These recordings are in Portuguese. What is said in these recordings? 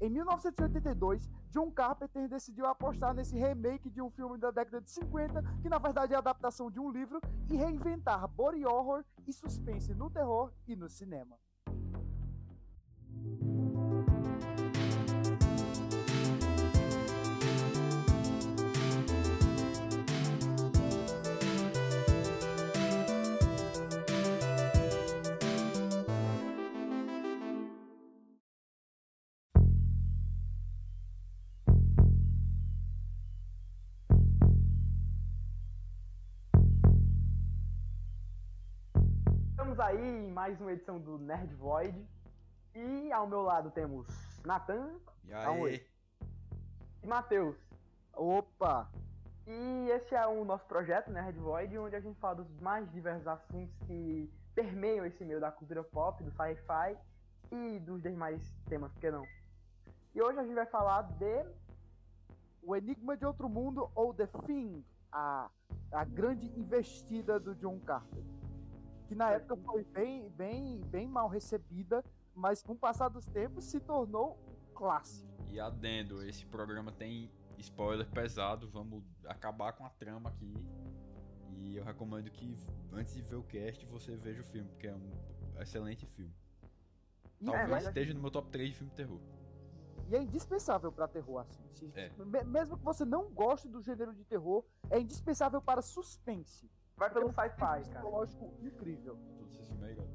Em 1982, John Carpenter decidiu apostar nesse remake de um filme da década de 50, que na verdade é a adaptação de um livro, e reinventar body horror e suspense no terror e no cinema. Aí em mais uma edição do Nerd Void. E ao meu lado temos Natan. E aí? E Matheus. Opa! E esse é o nosso projeto, Nerd Void, onde a gente fala dos mais diversos assuntos que permeiam esse meio da cultura pop, do sci-fi e dos demais temas, por que não? E hoje a gente vai falar de. O Enigma de Outro Mundo ou The Thing, a, a grande investida do John Carter que na época foi bem, bem, bem mal recebida, mas com o passar dos tempos se tornou um clássico. E adendo, esse programa tem spoiler pesado, vamos acabar com a trama aqui. E eu recomendo que antes de ver o cast você veja o filme, porque é um excelente filme. Talvez é, esteja no meu top 3 de filme de terror. E é indispensável para terror, assim. Se, é. Mesmo que você não goste do gênero de terror, é indispensável para suspense. Vai pelo sci-fi, cara. Psicológico incrível. Tudo esse filme aí, cara.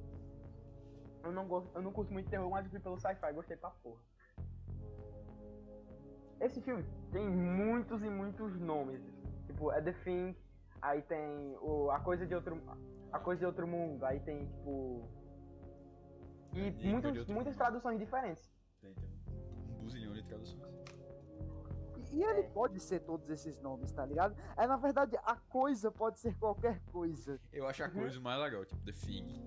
Eu não, gosto, eu não curto muito terror, mas eu fui pelo sci-fi, gostei pra porra. Esse filme tem muitos e muitos nomes. Tipo, é The Thing, aí tem o, a coisa de outro. A coisa de outro mundo, aí tem, tipo. E muitos, muitas traduções diferentes. Tem, tem um buzilhão de traduções. E ele pode ser todos esses nomes, tá ligado? É na verdade a coisa pode ser qualquer coisa. Eu acho a coisa mais legal, tipo The Thing.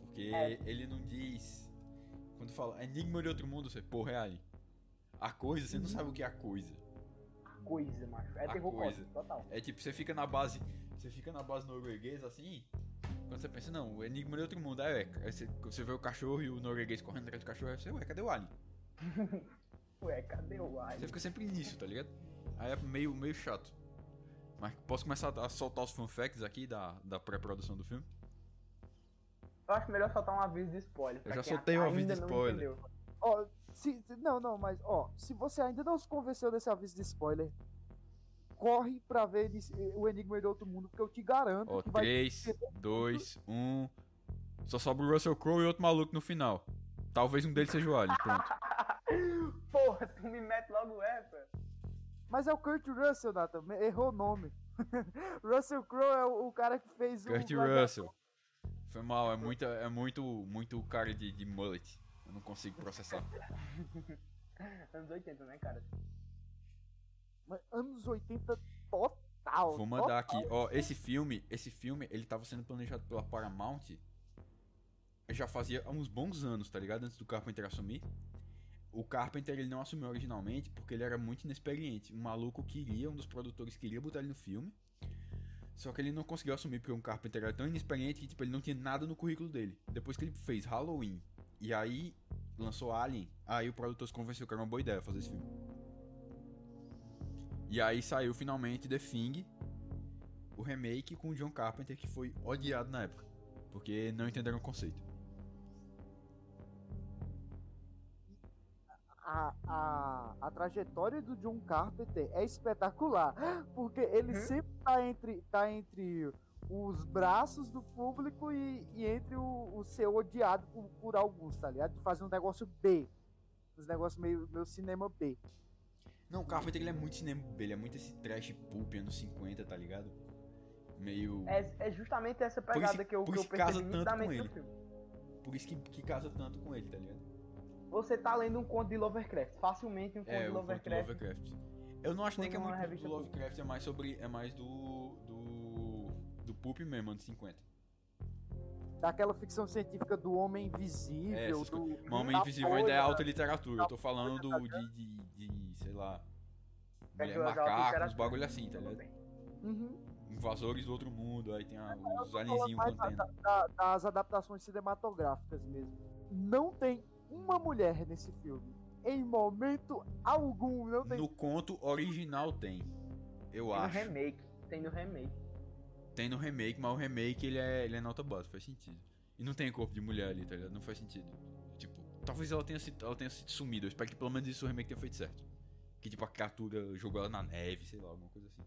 Porque é. ele não diz. Quando fala Enigma de outro mundo, você, porra, é ali. A coisa, você não sabe o que é a coisa. A coisa, macho. É a terror coisa. total. É tipo, você fica na base. Você fica na base norueguesa assim. Quando você pensa, não, o Enigma de outro mundo, é, é. Aí você, você vê o cachorro e o norueguês correndo atrás do cachorro, aí você, ué, cadê o alien? Ué, cadê o Alien? Você fica sempre nisso, tá ligado? Aí é meio, meio chato. Mas posso começar a soltar os fun facts aqui da, da pré-produção do filme? Eu acho melhor soltar um aviso de spoiler. Eu já soltei um aviso de spoiler. Ó, oh, se, não, não, mas ó, oh, se você ainda não se convenceu desse aviso de spoiler, corre pra ver o Enigma de Outro Mundo, porque eu te garanto oh, que 3, vai... 2, 1... Só sobra o Russell Crowe e outro maluco no final. Talvez um deles seja o Alien, pronto. Porra, tu me mete logo essa. Mas é o Kurt Russell, Nathan. Errou o nome. Russell Crowe é o, o, cara que fez Kurt o. Kurt Russell. Foi mal, é, muita, é muito, muito cara de, de mullet. Eu não consigo processar. anos 80, né, cara? Mas anos 80 total. Vou mandar total. aqui, ó, esse filme, esse filme, ele tava sendo planejado pela Paramount já fazia uns bons anos, tá ligado? Antes do Carpenter assumir o Carpenter ele não assumiu originalmente porque ele era muito inexperiente. Um maluco queria, um dos produtores queria botar ele no filme. Só que ele não conseguiu assumir porque o Carpenter era tão inexperiente que tipo, ele não tinha nada no currículo dele. Depois que ele fez Halloween e aí lançou Alien, aí o produtor se convenceu que era uma boa ideia fazer esse filme. E aí saiu finalmente The Thing, o remake com o John Carpenter que foi odiado na época, porque não entenderam o conceito. A, a, a trajetória do John Carpenter é espetacular, porque ele uhum. sempre tá entre, tá entre os braços do público e, e entre o, o, ser odiado por, por, alguns, tá ligado? De fazer um negócio B. Os negócios meio, meio cinema B. Não, o Carpenter ele é muito cinema B, ele é muito esse trash pulp anos 50, tá ligado? Meio. É, é justamente essa pegada isso, que eu, por que eu percebi casa tanto com ele. Por isso que, que casa tanto com ele, tá ligado? Você tá lendo um conto de Lovecraft. Facilmente um conto é, de Lovecraft. Conto de Lovecraft. Eu não acho nem que é muito do Lovecraft, é mais sobre. É mais do. do. do Pulp mesmo, anos 50. Daquela ficção científica do homem invisível. É, do... O homem invisível ainda é alta literatura. Eu tô falando do, de, de, de sei lá. Mulher macaco, uns bagulho assim, tá ligado? Uhum. Invasores do outro mundo, aí tem a, os alienzinhos contendo. Da, das adaptações cinematográficas mesmo. Não tem uma mulher nesse filme. em momento algum. Não tem. No conto original tem. Eu Tem no acho. remake. Tem no remake. Tem no remake, mas o remake ele é, ele é nota base, faz sentido. E não tem corpo de mulher ali, tá ligado? Não faz sentido. Tipo, talvez ela tenha sido, ela tenha sido sumida. Eu espero que pelo menos isso o remake tenha feito certo. Que tipo, a criatura jogou ela na neve, sei lá, alguma coisa assim.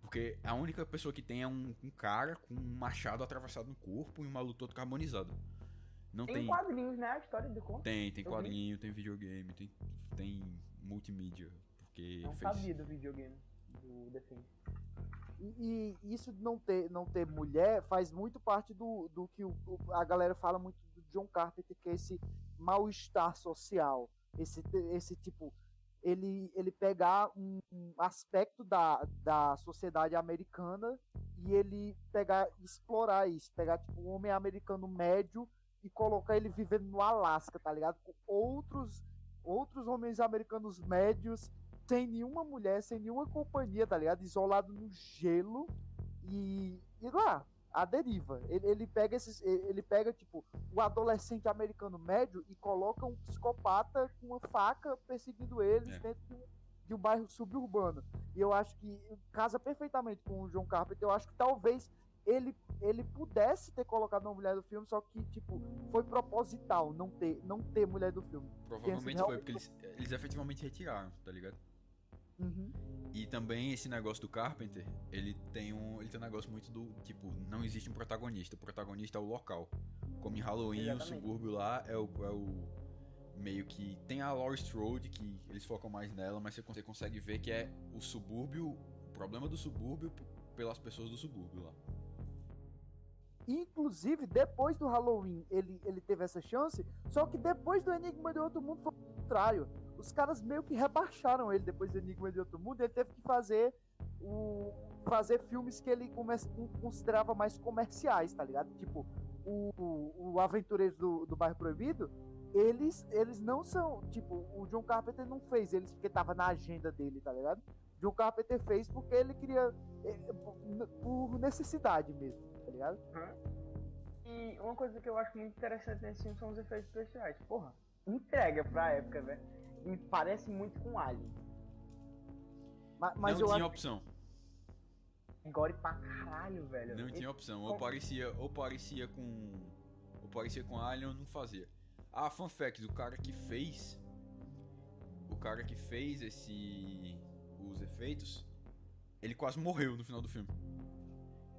Porque a única pessoa que tem é um, um cara com um machado atravessado no corpo e um maluco todo carbonizado. Não Tem, tem. quadrinhos, né? A história do conto. Tem, tem Eu vi. quadrinho, tem videogame, tem, tem multimídia. Porque Não fez. sabia do videogame do The Thing. E, e isso de não ter, não ter mulher faz muito parte do, do que o- o- a galera fala muito do John Carpenter, que é esse mal-estar social. Esse, esse tipo. Ele, ele pegar um, um aspecto da, da sociedade americana e ele pegar explorar isso. Pegar tipo, um homem americano médio e colocar ele vivendo no Alasca, tá ligado? Com outros, outros homens americanos médios sem nenhuma mulher, sem nenhuma companhia, tá ligado? Isolado no gelo e, e lá, a deriva. Ele, ele pega esses. Ele pega, tipo, o adolescente americano médio e coloca um psicopata com uma faca perseguindo eles É. dentro de um, de um bairro suburbano. E eu acho que casa perfeitamente com o John Carpenter. Eu acho que talvez ele, ele pudesse ter colocado uma mulher do filme, só que, tipo, foi proposital não ter, não ter mulher do filme. Provavelmente Pensa, foi, porque eles, eles efetivamente retiraram, tá ligado? Uhum. E também esse negócio do Carpenter, ele tem um, ele tem um negócio muito do tipo, não existe um protagonista, o protagonista é o local. Como em Halloween, o Exatamente. subúrbio lá é o, é o meio que tem a Laurie Strode que eles focam mais nela, mas você con- você consegue ver que é o subúrbio, o problema do subúrbio pelas pessoas do subúrbio lá. Inclusive, depois do Halloween, ele, ele teve essa chance, só que depois do Enigma de Outro Mundo foi o contrário. Os caras meio que rebaixaram ele depois do Enigma de Outro Mundo, ele teve que fazer o fazer filmes que ele considerava mais comerciais, tá ligado? Tipo, o, o, Aventureiros do, do Bairro Proibido, eles, eles não são, tipo, o John Carpenter não fez eles porque tava na agenda dele, tá ligado? John Carpenter fez porque ele queria, eh, por necessidade mesmo, tá ligado? E uma coisa que eu acho muito interessante nesse filme são os efeitos especiais. Porra, entrega pra época, velho. E parece muito com Alien. Ma- Mas, não eu tinha acho opção, Gore pra caralho, velho. não Esse- tinha opção. Ou parecia, ou parecia com ou parecia com Alien ou não fazia. Ah, fun fact, o cara que fez o cara que fez esse os efeitos, ele quase morreu no final do filme.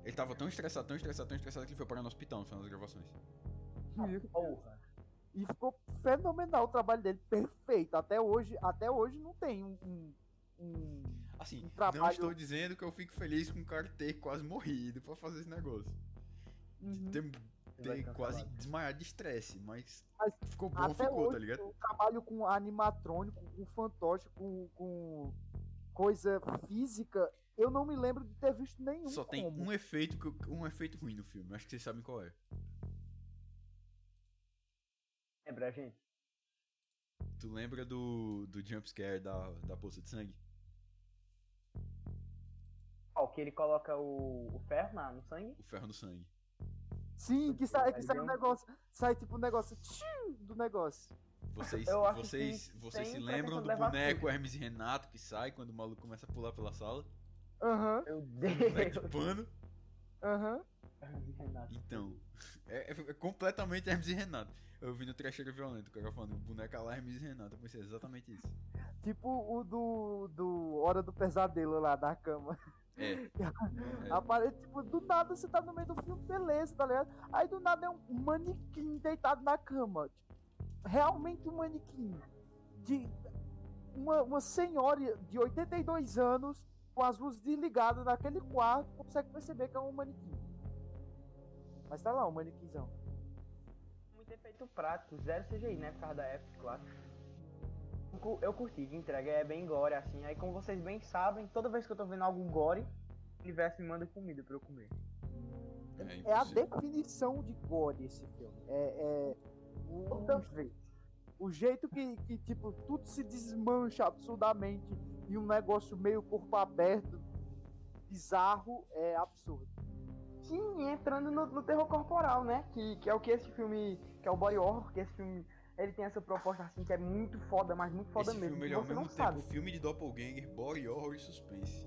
Ele tava tão estressado, tão estressado, tão estressado que ele foi parar no hospital no final das gravações. Porra. E ficou fenomenal o trabalho dele, perfeito. Até hoje, até hoje não tem um, um- um- Assim, Um não trabalho- estou dizendo que eu fico feliz com o cara ter quase morrido pra fazer esse negócio. Uhum. Ter, ter quase desmaiado de estresse, mas Mas ficou bom, Até ficou, hoje, tá ligado? o trabalho com animatrônico, com fantoche, com, com coisa física, eu não me lembro de ter visto nenhum. Só tem como. um efeito, um efeito ruim no filme. Acho que vocês sabem qual é. Lembra, gente? Tu lembra do, do jumpscare da, da poça de sangue? Ó, que ele coloca o, o ferro na, no sangue. O ferro no sangue. Sim, que sai, que sai vem um negócio, sai tipo um negócio tchiu, do negócio. Vocês, vocês, vocês se lembram do boneco. Hermes e Renato que sai quando o maluco começa a pular pela sala? Aham, Meu Boneco de Deus. pano? aham. Renato. Então, é, é- é completamente Hermes e Renato. Eu vi no Trecheiro Violento, o cara falando, boneca lá Hermes e Renato. Eu pensei exatamente isso. Tipo o do, do Hora do Pesadelo lá da cama. É. É. Aparece, tipo, do nada você tá no meio do filme, beleza, tá ligado? Aí do nada é um manequim deitado na cama. Realmente um manequim. De uma, uma senhora de 82 anos, com as luzes desligadas naquele quarto, consegue perceber que é um manequim. Mas tá lá, um manequinzão. Muito efeito prático, zero CGI, né? Por causa da época, claro. Eu cu- Eu curti, de entrega é bem gore, assim. Aí, como vocês bem sabem, toda vez que eu tô vendo algum gore, o universo me manda comida pra eu comer. É, É a definição de gore esse filme. É, é o, vezes. o jeito que, que, tipo, tudo se desmancha absurdamente e um negócio meio corpo aberto, bizarro, é absurdo. Sim, entrando no, no terror corporal, né? Que, que é o que esse filme. Que é o body horror, que esse filme ele tem essa proposta assim que é muito foda, mas muito foda Esse mesmo. filme ele é ao mesmo tempo sabe. filme de doppelganger, body horror e suspense.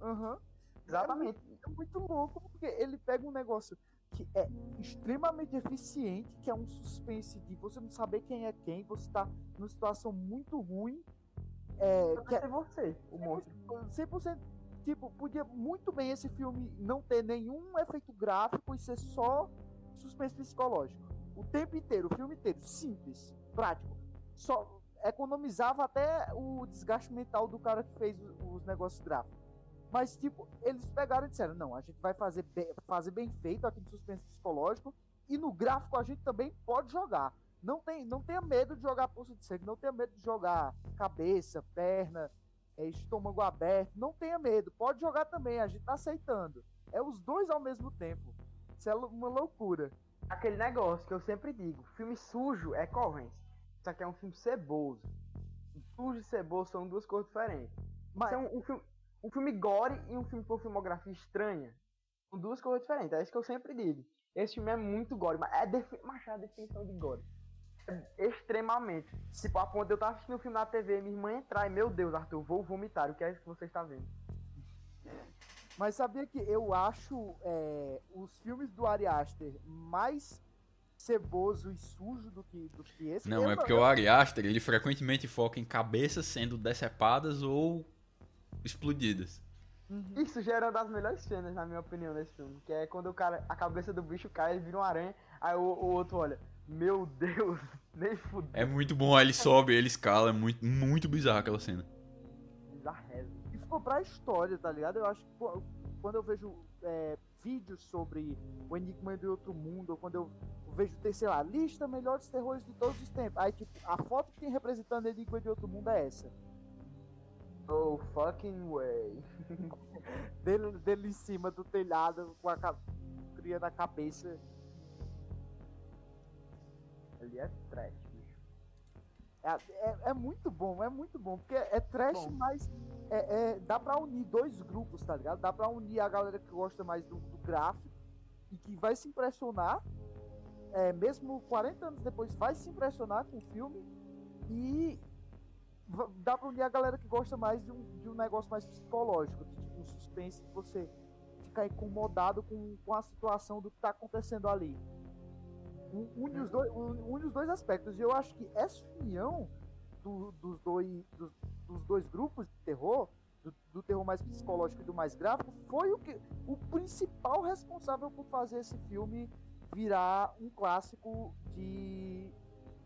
Aham. Exatamente. É muito louco, porque ele pega um negócio que é extremamente eficiente, que é um suspense de você não saber quem é quem, você tá numa situação muito ruim. É, Só que é você, o monstro. 100%. Tipo, podia muito bem esse filme não ter nenhum efeito gráfico e ser só suspense psicológico. O tempo inteiro, o filme inteiro, simples, prático. Só economizava até o desgaste mental do cara que fez os negócios gráficos. Mas, tipo, eles pegaram e disseram: não, a gente vai fazer bem, fazer bem feito aqui no suspense psicológico e no gráfico a gente também pode jogar. Não, tem, não tenha medo de jogar pulso de sangue, não tenha medo de jogar cabeça, perna, é, estômago aberto. Não tenha medo, pode jogar também, a gente tá aceitando. É os dois ao mesmo tempo. Isso é uma loucura. Aquele negócio que eu sempre digo, filme sujo é corrente. Isso aqui é um filme ceboso. Sujo e ceboso são duas coisas diferentes. Mas, é um, um filme, um filme gore e um filme por filmografia estranha. São duas coisas diferentes. É isso que eu sempre digo. Esse filme é muito gore, mas é, defi mas é a definição de gore. É extremamente. Tipo, a ponto de eu estar assistindo o filme na TV, minha irmã entrar e, meu Deus, Arthur, vou vomitar. O que é isso que você está vendo? mas sabia que eu acho é, os filmes do Ari Aster mais ceboso e sujo do que, do que esse? Não, é porque o Ari Aster, ele frequentemente foca em cabeças sendo decepadas ou explodidas. Uhum. Isso já era uma das melhores cenas, na minha opinião, nesse filme. Que é quando o cara, a cabeça do bicho cai, ele vira uma aranha, aí o, o outro olha, meu Deus, nem fudeu. É muito bom, aí ele sobe, ele escala, é muito, muito bizarro aquela cena. Bizarrésimo. E ficou pra história, tá ligado? Eu acho que qu- quando eu vejo é, vídeos sobre o Enigma de Outro Mundo, ou quando eu vejo, ter, sei lá, lista melhores terrores de todos os tempos. Aí, tipo, a foto que tem representando Enigma de Outro Mundo é essa. Oh fucking way. Dele, dele em cima do telhado, com a criando a cabeça. Ali é trash, bicho. É, é, é muito bom, é muito bom, porque é trash, Bom. mas é, é- dá pra unir dois grupos, tá ligado? Dá pra unir a galera que gosta mais do, do gráfico e que vai se impressionar, é, mesmo 40 anos depois, vai se impressionar com o filme e dá pra unir a galera que gosta mais de um, de um negócio mais psicológico, de tipo um suspense de você ficar incomodado com, com a situação do que tá acontecendo ali. Un- Une os, dois, un- une os dois aspectos. E eu acho que essa união do- dos, dois, dos, dos dois grupos de terror, do, do terror mais psicológico e do mais gráfico, foi o, que, o principal responsável por fazer esse filme virar um clássico de,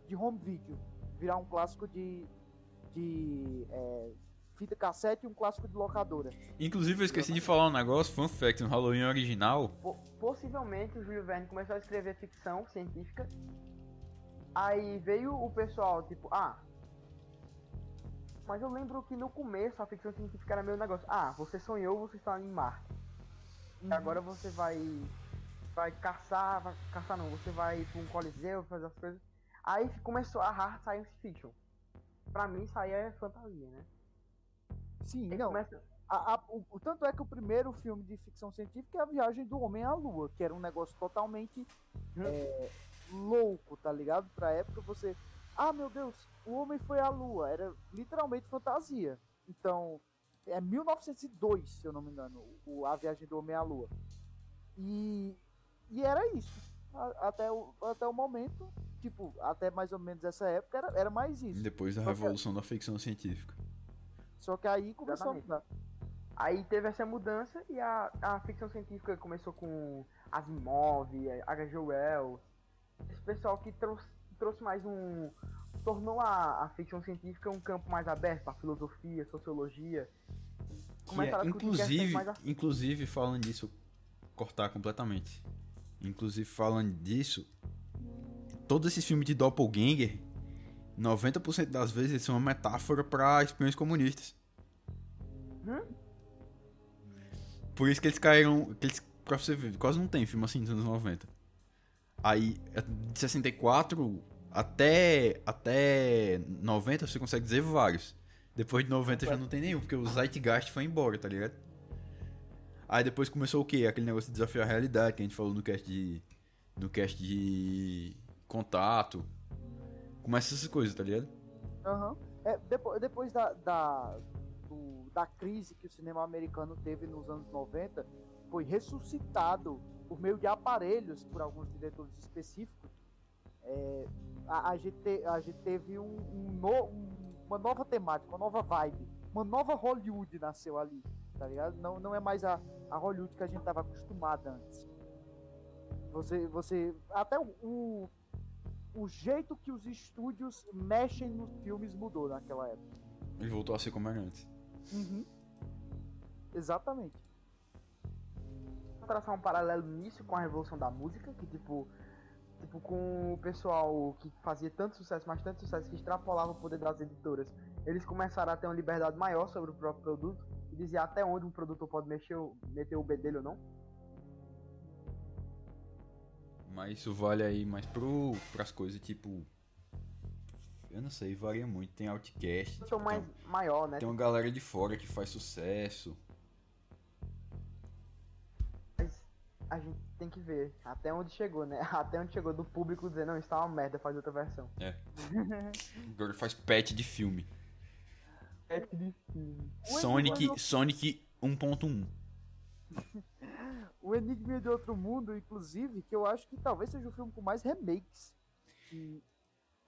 de home video. Virar um clássico de, de é, fita cassete e um clássico de locadora. Inclusive, eu esqueci de falar um negócio, fun fact, no Halloween original, Po- Possivelmente o Júlio Verne começou a escrever ficção científica. Aí veio o pessoal, tipo, ah. Mas eu lembro que no começo a ficção científica era meio negócio. Ah, você sonhou, você está em Marte. E agora você vai. Vai caçar. Vai caçar não, você vai para um coliseu, fazer as coisas. Aí começou a hard science fiction. Pra mim isso aí é fantasia, né? Sim, Aí não. começa- A- a- o, tanto é que o primeiro filme de ficção científica é a viagem do homem à lua, que era um negócio totalmente Hum. é, louco, tá ligado? Pra época você. Ah, meu Deus, o homem foi à lua. Era literalmente fantasia. Então, é 1902, se eu não me engano, o, a viagem do homem à lua. E, e era isso. A- até, o, até o momento, tipo, até mais ou menos essa época, era, era mais isso. depois da Só que- revolução da ficção científica. Só que aí começou Exatamente. a mudar. Aí teve essa mudança e a, a ficção científica começou com Asimov, H.G. Wells. Esse pessoal que trouxe, trouxe mais um. tornou a, a ficção científica um campo mais aberto para filosofia, sociologia. É, inclusive, inclusive, falando disso, cortar completamente. Inclusive, falando disso, todos esses filmes de Doppelganger, 90% das vezes eles são uma metáfora pra espiões comunistas. Hum? Por isso que eles caíram. Que eles, pra você ver, quase não tem filme assim dos anos 90. Aí, é de 64 até, até 90 você consegue dizer vários. Depois de 90 já não tem nenhum, porque o Zeitgeist foi embora, tá ligado? Aí depois começou o quê? Aquele negócio de desafiar a realidade que a gente falou no cast de. No cast de. Contato. Começa essas coisas, tá ligado? Aham. É, depois depois da, da, do- da crise que o cinema americano teve nos anos 90, foi ressuscitado por meio de aparelhos por alguns diretores específicos. É, a, a gente te- a gente teve um, um no- um- uma nova temática, uma nova vibe, uma nova Hollywood nasceu ali, tá ligado? Não, não é mais a, a Hollywood que a gente estava acostumado antes. Você, você até o, o, o jeito que os estúdios mexem nos filmes mudou naquela época. Ele voltou a ser como era antes. Uhum. Exatamente. Vou traçar um paralelo nisso com a revolução da música, que tipo, tipo com o pessoal que fazia tanto sucesso, mas tanto sucesso que extrapolava o poder das editoras. Eles começaram a ter uma liberdade maior sobre o próprio produto e dizer até onde um produtor pode mexer, meter o B dele ou não. Mas isso vale aí mais pro, pras coisas tipo. Eu não sei, varia muito. Tem Outcast, tipo, mais tem, maior, né? tem uma galera de fora que faz sucesso. Mas a gente tem que ver até onde chegou, né? Até onde chegou do público dizer, não, isso tá uma merda, faz outra versão. Agora faz patch de filme. É que de filme. Sonic, Sonic 1.1. O Enigma de Outro Mundo, inclusive, que eu acho que talvez seja o filme com mais remakes. Que...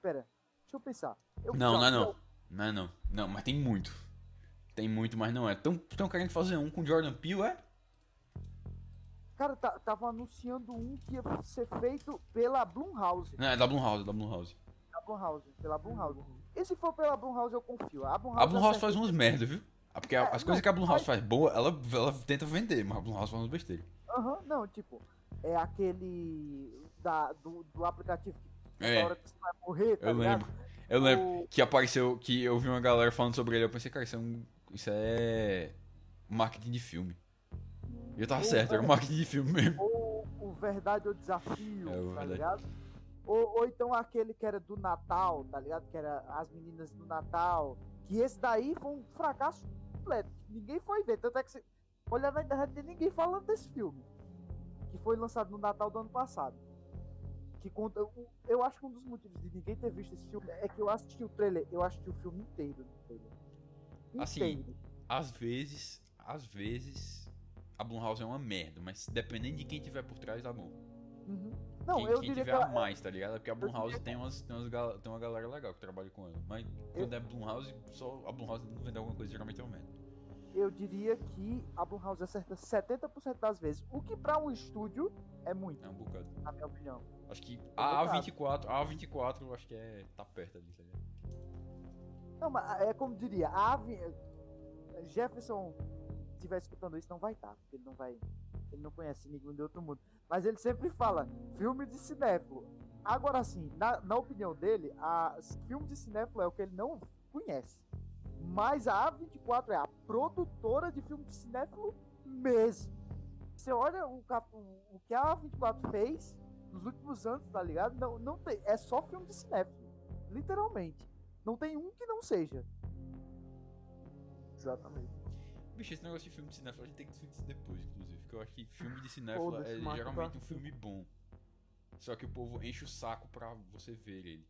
Pera, deixa eu pensar. Eu Não, não é não. Não é não. Não, mas tem muito. Tem muito, mas não é. Tão, tão querendo fazer um com Jordan Peele, é? Cara, tá, tava anunciando um que ia ser feito pela Blumhouse. Não, é da Blumhouse, é da Blumhouse. Da Blumhouse, pela Blumhouse. E se for pela Blumhouse, eu confio. A Blumhouse, A Blumhouse faz umas merda, viu? Ah, Porque É, as coisas não, que a Blumhouse mas- faz boa, ela, ela tenta vender, mas a Blumhouse faz umas besteiras. Aham, não, tipo, é aquele da, do, do aplicativo que É, na hora que você vai morrer, tá eu ligado? lembro. Eu lembro O- que apareceu, que eu vi uma galera falando sobre ele, eu pensei, cara, isso é um. Isso é. marketing de filme. E eu tava Ou- certo, era um marketing de filme mesmo. Ou o Verdade ou Desafio, É, o tá Verdade. ligado? Ou, ou então aquele que era do Natal, tá ligado? Que era as meninas do Natal. Que esse daí foi um fracasso Ninguém foi ver. Tanto é que você olha na internet tem ninguém falando desse filme. Que foi lançado no Natal do ano passado. Que conta. o- Eu acho que um dos motivos de ninguém ter visto esse filme é que eu assisti o trailer. Eu assisti o filme inteiro no trailer. Assim, Inteiro. Às vezes, às vezes, a Blumhouse é uma merda, mas dependendo de quem tiver por trás, tá bom. Uhum. Não, quem eu quem tiver que a ela- mais, tá ligado? Porque a Blumhouse tem, umas, tem, umas, tem uma galera legal que trabalha com ela. Mas quando é Blumhouse, só a Blumhouse não vender alguma coisa, geralmente é uma merda. Eu diria que a Blumhouse acerta 70% das vezes. O que pra um estúdio é muito, É um bocado. na minha opinião. Acho que É a verdade. A24, a A24 eu acho que é. tá perto ali, tá ligado? Não, mas é como diria, a Avi... Jefferson se estiver escutando isso, não vai estar, porque ele não vai. Ele não conhece Enigma de Outro Mundo. Mas ele sempre fala, filme de cinéfilo. Agora sim, na, na opinião dele, a filme de cinéfilo é o que ele não conhece. Mas a A24 é a produtora de filme de cinéfilo mesmo. Você olha o, o- o que a A24 fez nos últimos anos, tá ligado? Não, não tem, é só filme de cinéfilo. Literalmente. Não tem um que não seja. Exatamente. Bicho, esse negócio de filme de cinéfilo a gente tem que discutir isso depois, inclusive. Porque eu acho que filme de cinéfilo é Marco, geralmente tá? um filme bom. Só que o povo enche o saco pra você ver ele.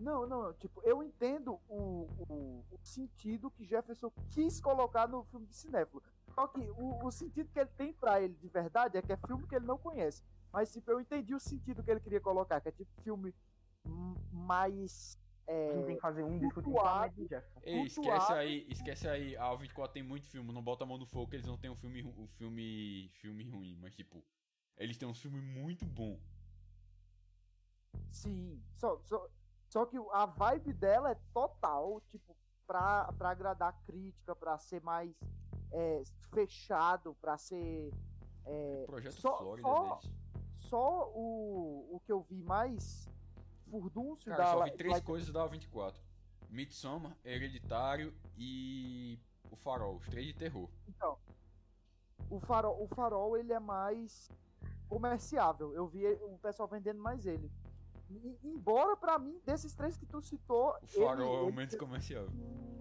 Não, não, tipo, eu entendo o, o, o sentido que Jefferson quis colocar no filme de cinéfilo. Só que o, o sentido que ele tem pra ele de verdade é que é filme que ele não conhece. Mas, tipo, eu entendi o sentido que ele queria colocar, que é tipo filme mais. Gente tem É, que fazer um cultuado. Ei, esquece aí, esquece aí, a 24 tem muito filme, não bota a mão no fogo que eles não tem um filme, um filme, filme ruim, mas tipo, eles têm um filme muito bom. sim. Só, só, só que a vibe dela é total, tipo, pra, pra agradar a crítica, pra ser mais é, fechado, pra ser. é, Projeto só- Flórida só- deles. só o, o que eu vi mais furdúncio Cara, da só vi três coisas da 24. Midsommar, Hereditário e O Farol, os três de terror. Então, o farol, o farol ele é mais comerciável. Eu vi o pessoal vendendo mais ele. E- embora pra mim desses três que tu citou, O Farol ele, é o menos comercial.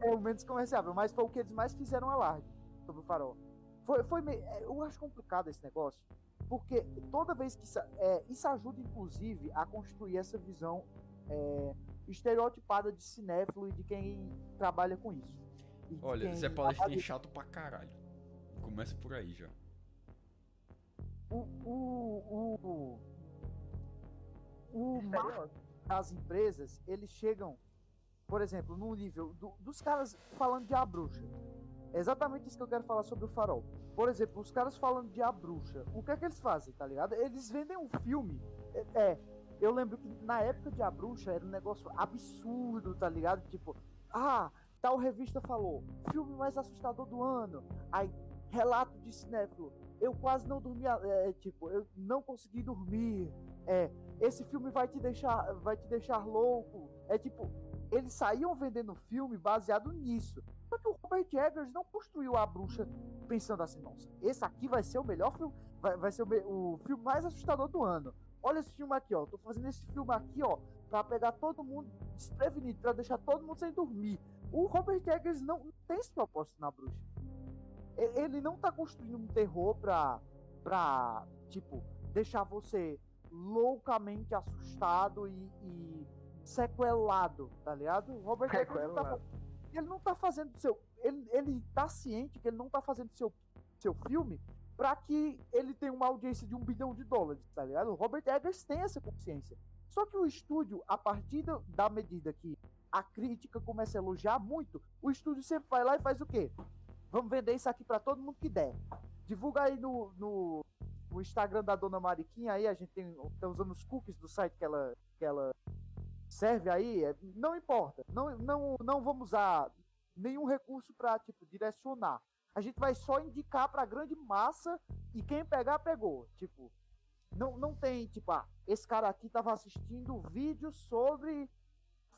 é o menos comerciável, mas foi o que eles mais fizeram alarde sobre o farol. Foi, foi meio, é, eu acho complicado esse negócio, porque toda vez que isso, é, isso ajuda inclusive a construir essa visão é, estereotipada de cinéfilo e de quem trabalha com isso. Olha, Zé Palestrinha é chato pra caralho. Começa por aí já. o, o, o, o Estereótipo. das empresas, eles chegam, por exemplo, no nível do- dos caras falando de A Bruxa. É exatamente isso que eu quero falar sobre o Farol. Por exemplo, os caras falando de A Bruxa, o que é que eles fazem, tá ligado? Eles vendem um filme. É, é, eu lembro que na época de A Bruxa era um negócio absurdo, tá ligado? Tipo, ah, tal revista falou, filme mais assustador do ano. Aí, relato de cinéfilo, eu quase não dormia, é, tipo, eu não consegui dormir. É, esse filme vai te deixar, vai te deixar louco. É tipo, eles saíam vendendo filme baseado nisso. Só que o Robert Eggers não construiu a bruxa pensando assim, nossa, esse aqui vai ser o melhor filme, vai, vai ser o, o filme mais assustador do ano. Olha esse filme aqui, ó. Tô fazendo esse filme aqui, ó, pra pegar todo mundo desprevenido, pra deixar todo mundo sem dormir. O Robert Eggers não, não tem esse propósito na bruxa. Ele não tá construindo um terror pra, pra tipo, deixar você loucamente assustado e, e sequelado, tá ligado? O Robert Eggers não tá, ele não tá fazendo seu. Ele, ele tá ciente que ele não tá fazendo seu, seu filme pra que ele tenha uma audiência de um bilhão de dólares, tá ligado? O Robert Eggers tem essa consciência. Só que o estúdio, a partir da medida que a crítica começa a elogiar muito, o estúdio sempre vai lá e faz o quê? Vamos vender isso aqui pra todo mundo que der. Divulga aí no, no, no Instagram da Dona Mariquinha aí, a gente tem, tá usando os cookies do site que ela, que ela serve aí, é, não importa. Não, não, não vamos usar nenhum recurso para tipo direcionar. A gente vai só indicar para grande massa e quem pegar pegou. Tipo, não, não tem tipo, ah, esse cara aqui tava assistindo vídeo sobre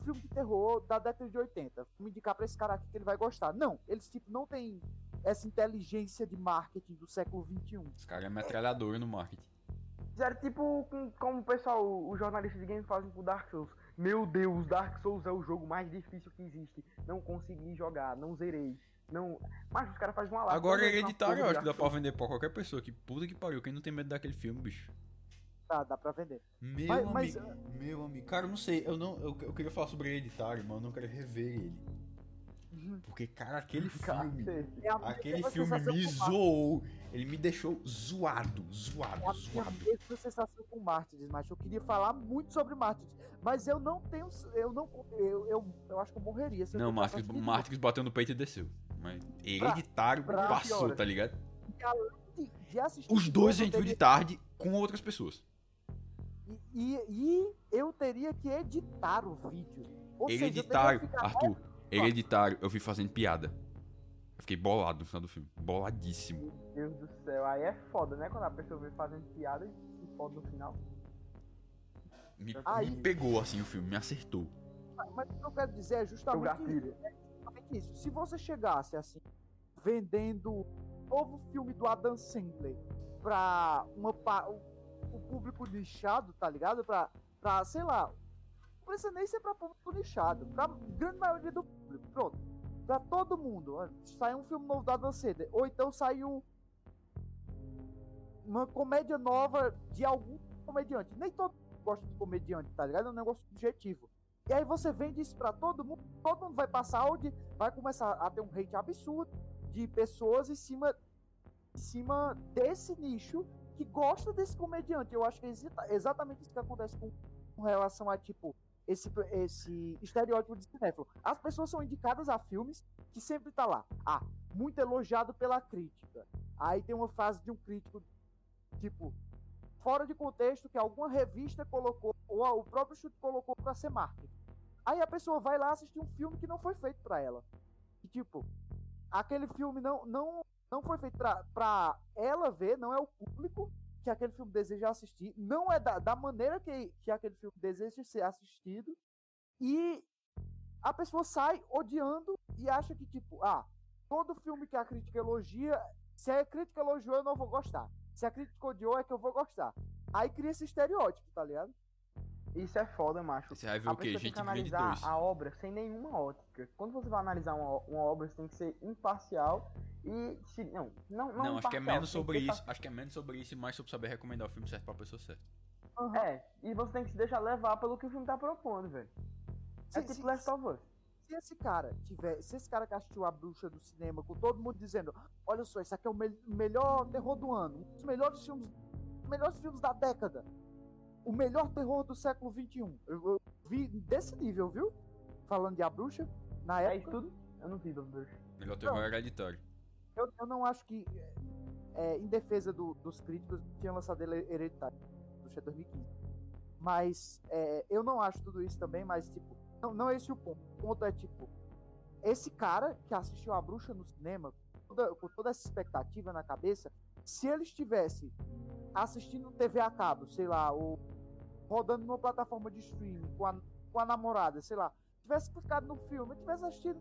filme de terror da década de 80. Vamos indicar para esse cara aqui que ele vai gostar. Não, eles tipo não tem essa inteligência de marketing do século 21. Esse cara é metralhador no marketing. Fizeram tipo com, como o pessoal, os jornalistas de game fazem com Dark Souls. Meu Deus, Dark Souls é o jogo mais difícil que existe. Não consegui jogar, não zerei. Não. Mas os caras fazem uma live. Agora, toda vez hereditário, eu acho que dá pra de vender pra qualquer pessoa. Que puta que pariu, quem não tem medo daquele filme, bicho. Tá, dá para vender. Meu Mas- mas- amigo, meu amigo. Cara, eu não sei, eu não. Eu, eu queria falar sobre hereditário, mas eu não quero rever ele. Porque, cara, aquele filme. Cacete. É Aquele filme me zoou. Ele me deixou zoado, É zoado, minha zoado. mesma sensação com Mártires, mas eu queria falar muito sobre Mártires. Mas eu não tenho. Eu não. Eu, eu, eu acho que eu morreria. se eu Não, assistir Matrix bateu no peito e desceu. Mas hereditário pra passou, pior. tá ligado? de, de assistir Os dois a gente eu viu de tarde com outras pessoas. E, e, e eu teria que editar o vídeo. Ou seja, eu teria que Hereditário, ficar- Arthur. Hereditário, eu vi fazendo piada. Eu fiquei bolado no final do filme. Boladíssimo. Meu Deus do céu, aí é foda, né? Quando a pessoa vem fazendo piada e se foda no final. Me, Aí- me pegou assim o filme, me acertou. Mas o que eu quero dizer é justamente, gatilho. é justamente isso. Se você chegasse assim, vendendo o novo filme do Adam Sandler pra uma, pa- o, o público nichado, tá ligado? Pra, pra, sei lá, não precisa nem ser pra público nichado, pra grande maioria do público, pronto. Pra todo mundo. Sai um filme novo do Adam Sandler, ou então saiu uma comédia nova de algum comediante. Nem todo mundo gosta de comediante, tá ligado? É um negócio subjetivo. E aí você vende isso pra todo mundo, todo mundo vai passar onde vai começar a ter um hate absurdo de pessoas em cima, em cima desse nicho que gosta desse comediante. Eu acho que é exata- exatamente isso que acontece com, com relação a, tipo, esse, esse estereótipo de cinéfilo. As pessoas são indicadas a filmes que sempre tá lá. Ah, muito elogiado pela crítica. Aí tem uma frase de um crítico, tipo, fora de contexto que alguma revista colocou, ou o próprio chute colocou pra ser marketing. Aí a pessoa vai lá assistir um filme que não foi feito pra ela. E, tipo, aquele filme não, não, não foi feito pra ela ver, não é o público que aquele filme deseja assistir, não é da, da maneira que, que aquele filme deseja ser assistido, e a pessoa sai odiando e acha que, tipo, ah, todo filme que a crítica elogia, se a crítica elogiou, eu não vou gostar. Se a crítica odiou, é que eu vou gostar. Aí cria esse estereótipo, tá ligado? Isso é foda, macho. Você vai ver a o quê? tem Gente que analisar dois. a obra sem nenhuma ótica. Quando você vai analisar uma, uma obra, você tem que ser imparcial e. Se, não, não, não, Não, acho que é menos sobre isso. Acho que é menos sobre isso e mais sobre saber recomendar o filme certo pra pessoa certa. É, e você tem que se deixar levar pelo que o filme tá propondo, velho. Se, É tipo se- Last of Us. se esse cara tiver, se esse cara que assistiu a bruxa do cinema, com todo mundo dizendo, olha só, esse aqui é o me- melhor terror do ano, um dos melhores filmes, melhores filmes da década, o melhor terror do século XXI. Eu, eu vi desse nível, viu? Falando de a bruxa, na É isso época, tudo? Eu não vi, Bruxa. Melhor terror Não. hereditário. eu, eu não acho que, é, em defesa do- dos críticos, tinha lançado ele hereditário, bruxa 2015. Mas é, eu não acho tudo isso também, mas tipo, não, não é esse o ponto. O ponto é tipo, esse cara que assistiu a bruxa no cinema, toda- com toda essa expectativa na cabeça, se ele estivesse assistindo TV a cabo, sei lá, ou rodando numa plataforma de streaming com a, com a namorada, sei lá, tivesse ficado no filme, tivesse assistido.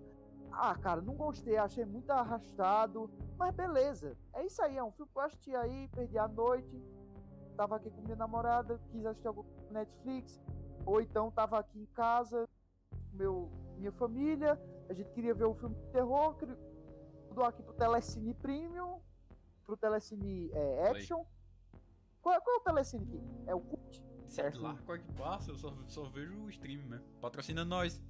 Ah, cara, não gostei, achei muito arrastado, mas beleza. É isso aí, é um filme que eu assisti aí, perdi a noite, tava aqui com minha namorada, quis assistir algum Netflix, ou então tava aqui em casa, meu, minha família, a gente queria ver um filme de terror, mudou aqui pro Telecine Premium, pro Telecine é. Action. Qual, qual é o Telecine aqui? É o Sei Certo. lá, qual é que passa? Eu só, só vejo o stream mesmo. Patrocina nós.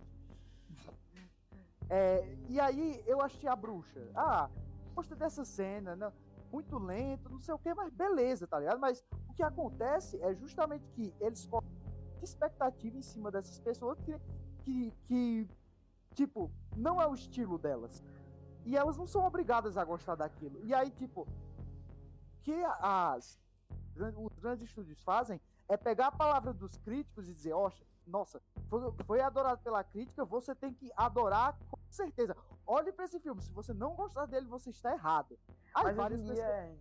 É, e aí eu achei a bruxa. Ah, gostei dessa cena, né? muito lento, não sei o que, mas beleza, tá ligado? Mas o que acontece é justamente que eles colocam expectativa em cima dessas pessoas que, que, que, tipo, não é o estilo delas. E elas não são obrigadas a gostar daquilo. E aí, tipo, que as, os grandes estúdios fazem é pegar a palavra dos críticos e dizer, "Oxa, nossa, foi, foi adorado pela crítica, você tem que adorar com certeza. Olhe pra esse filme, se você não gostar dele, você está errado. Aí Mas várias pessoas, é...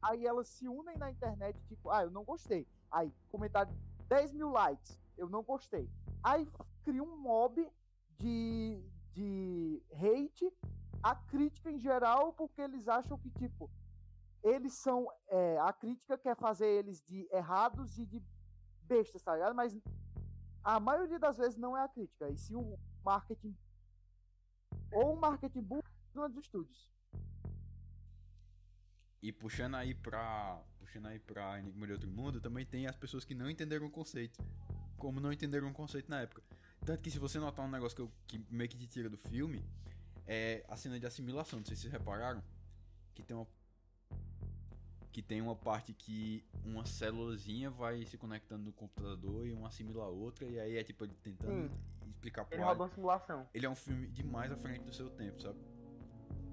aí elas se unem na internet, tipo, ah, eu não gostei. Aí, comentário 10 mil likes, eu não gostei. Aí cria um mob de, de hate a crítica em geral, porque eles acham que, tipo, eles são. é, a crítica quer fazer eles de errados e de bestas, tá ligado? Mas a maioria das vezes não é a crítica, e sim o marketing. Ou o marketing burro dos estúdios. E puxando aí pra. Puxando aí pra Enigma de Outro Mundo, também tem as pessoas que não entenderam o conceito. Como não entenderam o conceito na época. Tanto que se você notar um negócio que, eu, que meio que te tira do filme, é a cena de assimilação. Não sei se vocês repararam. Que tem uma. Que tem uma parte que uma célulazinha vai se conectando no computador e uma assimila a outra. E aí é tipo ele tentando explicar pro Ele roda uma simulação. Ele é um filme demais à frente do seu tempo, sabe?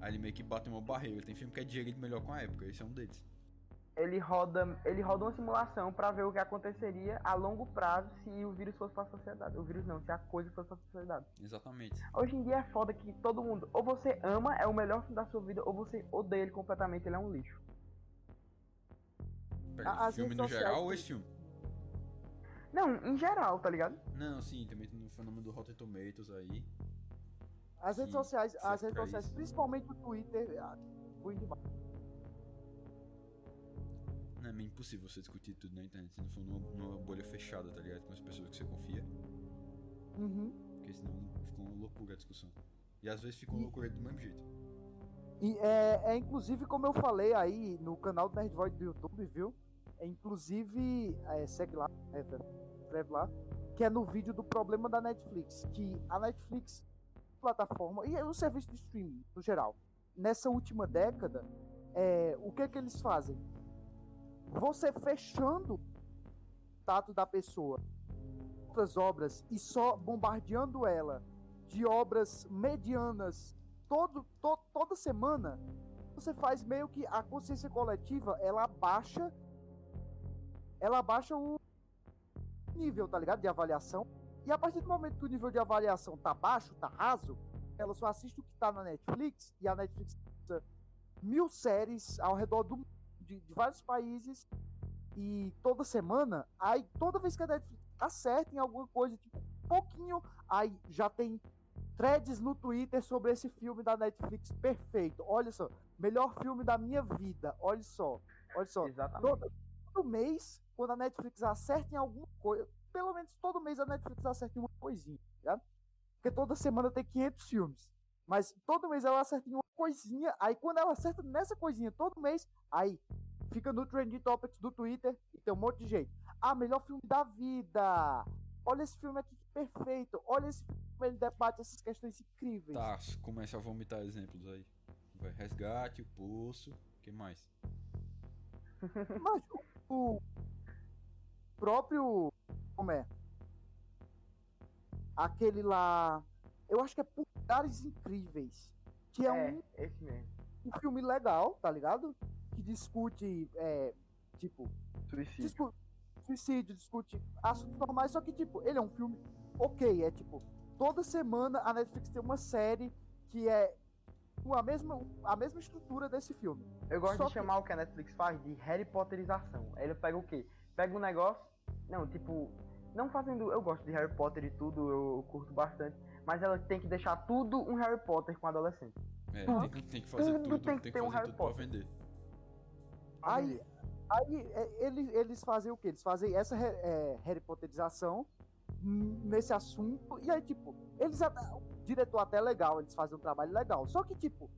Aí ele meio que bate uma barreira. Tem filme que é digerido melhor com a época, esse é um deles. Ele roda, ele roda uma simulação pra ver o que aconteceria a longo prazo se o vírus fosse pra sociedade. O vírus não, se a coisa fosse pra sociedade. Exatamente. Hoje em dia é foda que todo mundo, ou você ama, é o melhor filme da sua vida, ou você odeia ele completamente, ele é um lixo. Pera, A- as filme no geral ou têm- esse filme? Não, em geral, tá ligado? Não, sim, também tem o fenômeno do Rotten Tomatoes aí. As redes sociais, as redes sociais, isso. principalmente o Twitter, ah, ruim demais. Não é meio impossível você discutir tudo na internet se não for numa, numa bolha fechada, tá ligado? Com as pessoas que você confia. Uhum. Porque senão fica uma loucura a discussão. E às vezes fica uma E- loucura do mesmo jeito. E é, é inclusive como eu falei aí no canal do Nerd Void do YouTube, viu? É inclusive, é, segue lá, é, escreve lá, que é no vídeo do problema da Netflix, que a Netflix, plataforma, e o serviço de streaming no geral, nessa última década, é, o que que eles fazem? Você fechando o tato da pessoa outras obras e só bombardeando ela de obras medianas todo, to- toda semana, você faz meio que a consciência coletiva, ela baixa ela baixa o nível, tá ligado? De avaliação. E a partir do momento que o nível de avaliação tá baixo, tá raso, ela só assiste o que tá na Netflix, e a Netflix mil séries ao redor do, de, de vários países, e toda semana, aí toda vez que a Netflix acerta em alguma coisa, tipo, um pouquinho, aí já tem threads no Twitter sobre esse filme da Netflix perfeito. Olha só, melhor filme da minha vida. Olha só, olha só. Exatamente. Todo, todo mês, quando a Netflix acerta em alguma coisa, pelo menos todo mês a Netflix acerta em uma coisinha, tá? Porque toda semana tem 500 filmes. Mas todo mês ela acerta em uma coisinha, aí quando ela acerta nessa coisinha todo mês, aí fica no Trending Topics do Twitter e tem um monte de gente. Ah, melhor filme da vida. olha esse filme aqui que perfeito, olha esse filme, ele debate essas questões incríveis. Tá, começa a vomitar exemplos aí. Vai, resgate, o poço, o que mais? Mas o próprio. Como é? Aquele lá. Eu acho que é Pulgares Incríveis. Que é, É, um, esse mesmo. um filme legal, tá ligado? Que discute. É, tipo, Suicídio. discu suicídio, discute assuntos normais, só que, tipo, ele é um filme ok. É tipo, toda semana a Netflix tem uma série que é com a mesma, a mesma estrutura desse filme. Eu gosto Só de que- chamar o que a Netflix faz de Harry Potterização. Aí ele pega o quê? Pega um negócio. Não, tipo. Não fazendo. Eu gosto de Harry Potter e tudo, eu curto bastante. Mas ela tem que deixar tudo um Harry Potter com adolescente. É, Tudo- tem, que- tem que fazer tudo tudo, tem tem que que, ter um fazer Harry tudo pra Potter. vender. Aí, aí é, eles, eles fazem o quê? Eles fazem essa é, Harry Potterização hum, nesse assunto. E aí, tipo, eles até- o diretor até é legal, eles fazem um trabalho legal. Só que, tipo,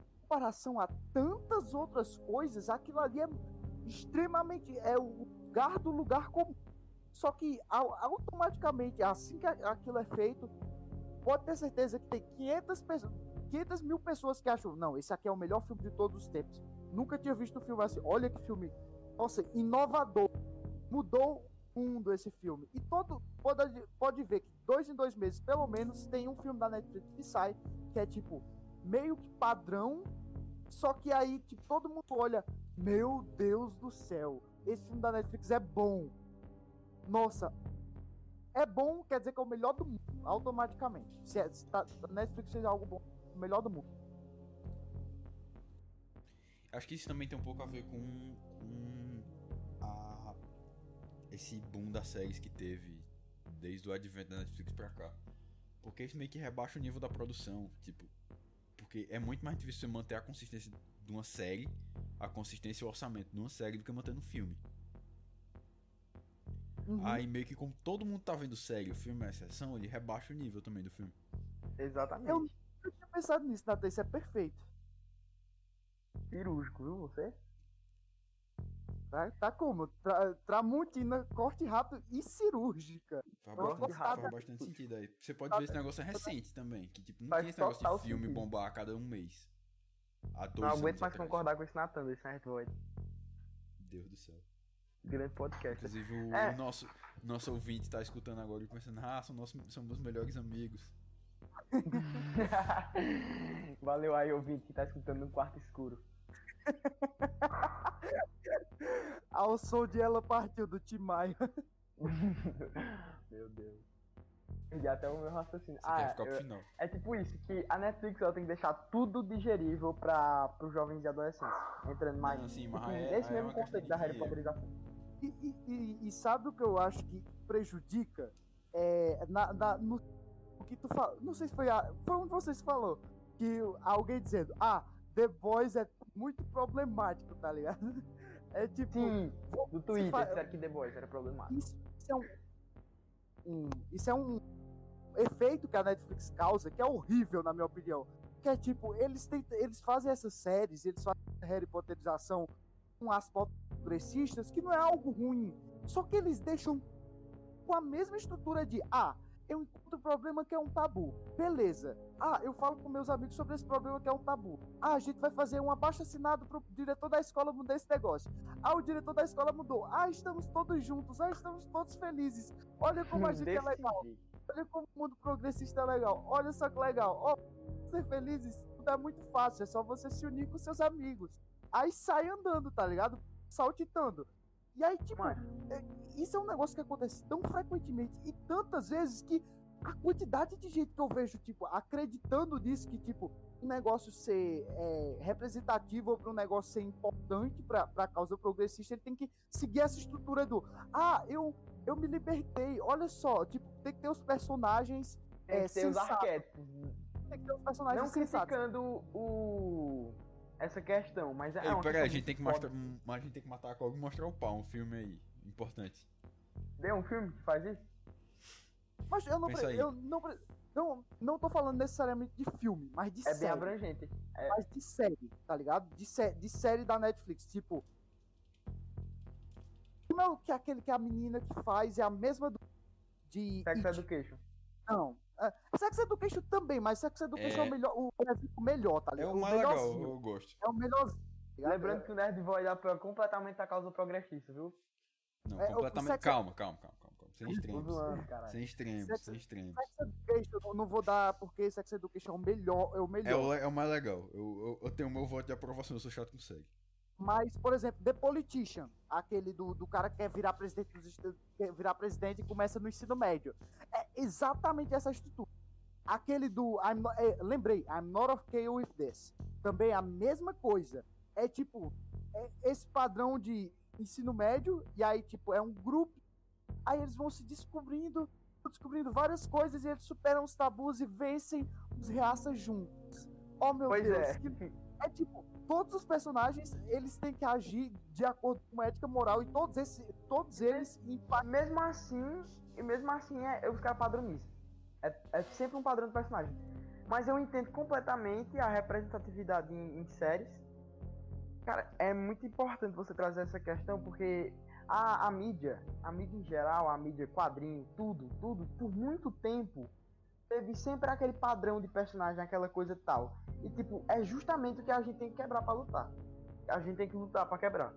em comparação a tantas outras coisas, aquilo ali é extremamente. É o lugar do lugar comum. Só que au- automaticamente, assim que aquilo é feito, pode ter certeza que tem 500, pessoas, 500 mil pessoas que acham, não, esse aqui é o melhor filme de todos os tempos. Nunca tinha visto um filme assim. Olha que filme, nossa, inovador. Mudou o mundo esse filme. E todo pode, pode ver que dois em dois meses, pelo menos, tem um filme da Netflix que sai, que é tipo, meio que padrão. Só que aí, tipo, todo mundo olha, meu Deus do céu, esse filme da Netflix é bom. Nossa, é bom, quer dizer que é o melhor do mundo, automaticamente. Se, é, se tá, Netflix fez algo bom, o melhor do mundo. Acho que isso também tem um pouco a ver com, com a, esse boom das séries que teve desde o advento da Netflix pra cá. Porque isso meio que rebaixa o nível da produção, tipo, porque é muito mais difícil você manter a consistência de uma série, a consistência e o orçamento de uma série do que manter no filme. Uhum. Aí meio que como todo mundo tá vendo série, o filme é exceção, ele rebaixa o nível também do filme. Exatamente. Eu- Eu tinha pensado nisso, Natan, isso é perfeito. Cirúrgico, viu você? Tá, tá como? Tra, tramontina, corte rápido e cirúrgica. Faz, bastante, faz bastante sentido aí. Você pode ver esse negócio é recente também, que tipo, não tinha esse negócio de filme sentido. bombar a cada um mês. Há dois Não aguento mais atrás. concordar com esse Natan desse Nerd Void. Deus do céu. Grande podcast. Inclusive o É. nosso, nosso ouvinte tá escutando agora e pensando, ah, são, nossos, são meus melhores amigos. Valeu aí, ouvinte, que tá escutando no quarto escuro. Ao som de ela partiu do Tim Maia. meu Deus. Perdi até o meu raciocínio. Você Ah, ficar eu- final. é tipo isso, que a Netflix ela tem que deixar tudo digerível para os jovens e adolescentes. Entrando mais. Não, sim, mas é- esse é mesmo conceito da Harry dinheiro. E, e- e- e sabe o que eu acho que prejudica? É, na, na- no, o que tu fala. Não sei se foi, a, foi um de vocês falou. Que alguém dizendo, ah, The Boys é muito problemático, tá ligado? É tipo. Sim, do Twitter, fa- disseram que The Boys era problemático. Isso, isso é um, um- Isso é um efeito que a Netflix causa que é horrível, na minha opinião. Que é tipo, eles, eles fazem essas séries, eles fazem Harry Potterização com aspectos progressistas, que não é algo ruim. Só que eles deixam com a mesma estrutura de ah, eu encontro um problema que é um tabu. Beleza. Ah, eu falo com meus amigos sobre esse problema que é um tabu. Ah, a gente vai fazer um abaixo assinado pro diretor da escola mudar esse negócio. Ah, o diretor da escola mudou. Ah, estamos todos juntos. Ah, estamos todos felizes. Olha como a gente é Desse legal. Olha como o mundo progressista é legal. Olha só que legal. Ó, ser felizes, tudo é muito fácil. É só você se unir com seus amigos. Aí sai andando, tá ligado? Saltitando. E aí, tipo, Mano, isso é um negócio que acontece tão frequentemente e tantas vezes que a quantidade de gente que eu vejo, tipo, acreditando nisso, que, tipo, um negócio ser é, representativo para um negócio ser importante para a causa progressista, ele tem que seguir essa estrutura do ah, eu, eu me libertei, olha só, tipo, tem que ter os personagens, tem é, que ter os sensato. arquétipos. tem que ter os personagens Não sensatos. criticando o. essa questão, mas é. Ei, uma peraí, a gente tem que mostrar. hum, A gente tem que matar a cobra e mostrar o pau, um filme aí. Importante. Tem um filme que faz isso? Mas eu não, Pensa pre- eu não, pre- não, não tô falando necessariamente de filme, mas de É bem série. abrangente. É, mas de série, tá ligado? De, sé de série da Netflix, tipo. Como é o que aquele que a menina que faz é a mesma do de. Sex It. Education. Não. É, Sex Education também, mas Sex Education é, É. o melhor, o exemplo melhor, tá É ligado? o mais legal, eu gosto. É o melhorzinho. tá? Lembrando que o Nerd Void apoia completamente a causa progressista, viu? Não, É, completamente. Sex- Calma, calma, calma, calma, calma. Sem extremos. zoando. Sem extremos, Sex- sem extremos. Sex Education, eu não vou dar porque Sex Education é o melhor, é o É melhor. o, é o mais legal. Eu, eu, eu tenho o meu voto de aprovação, eu sou chato com segue. Mas, por exemplo, The Politician, aquele do, do cara que quer virar presidente dos quer virar presidente e começa no ensino médio. É exatamente essa estrutura. Aquele do. I'm not- é, lembrei, I'm not okay with this. Também a mesma coisa. É tipo, é esse padrão de ensino médio, e aí, tipo, é um grupo. Aí eles vão se descobrindo, descobrindo várias coisas, e eles superam os tabus e vencem os reaças juntos. Oh meu Pois Deus, é. que é tipo, todos os personagens, eles têm que agir de acordo com a ética moral e todos, esse, todos eles. Mesmo assim, e mesmo assim é, os caras padronizam. É, é sempre um padrão do personagem. Mas eu entendo completamente a representatividade em, em séries. Cara, é muito importante você trazer essa questão porque a, a mídia, a mídia em geral, a mídia quadrinho, tudo, tudo, por muito tempo, teve sempre aquele padrão de personagem, aquela coisa tal. E tipo, é justamente o que a gente tem que quebrar pra lutar. A gente tem que lutar pra quebrar.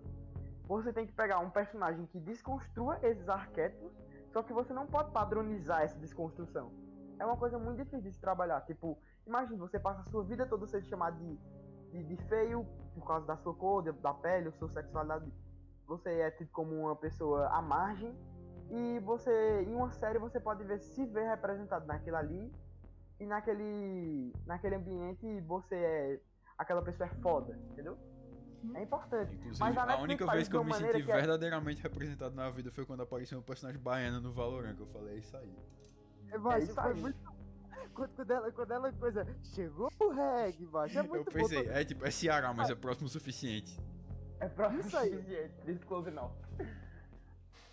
Você tem que pegar um personagem que desconstrua esses arquétipos, só que você não pode padronizar essa desconstrução. É uma coisa muito difícil de se trabalhar. Tipo, imagine, você passa a sua vida toda sendo chamado de, de, de feio por causa da sua cor, da pele, ou sua sexualidade. Você é tido como uma pessoa à margem. E você, em uma série, você pode ver, se ver representado naquilo ali. E naquele, naquele ambiente, você é. Aquela pessoa é foda, entendeu? É importante. Inclusive, Mas a a, única vez que eu me senti é- verdadeiramente representado na vida foi quando apareceu um personagem baiano no Valorant, que eu falei, é isso aí. Mas isso foi aí. muito. Quando, quando ela, quando ela coisa. Chegou o reggae, macho. É muito eu pensei, bom. é tipo, é Ceará, mas é próximo o suficiente. É próximo Isso aí. suficiente, disclose não.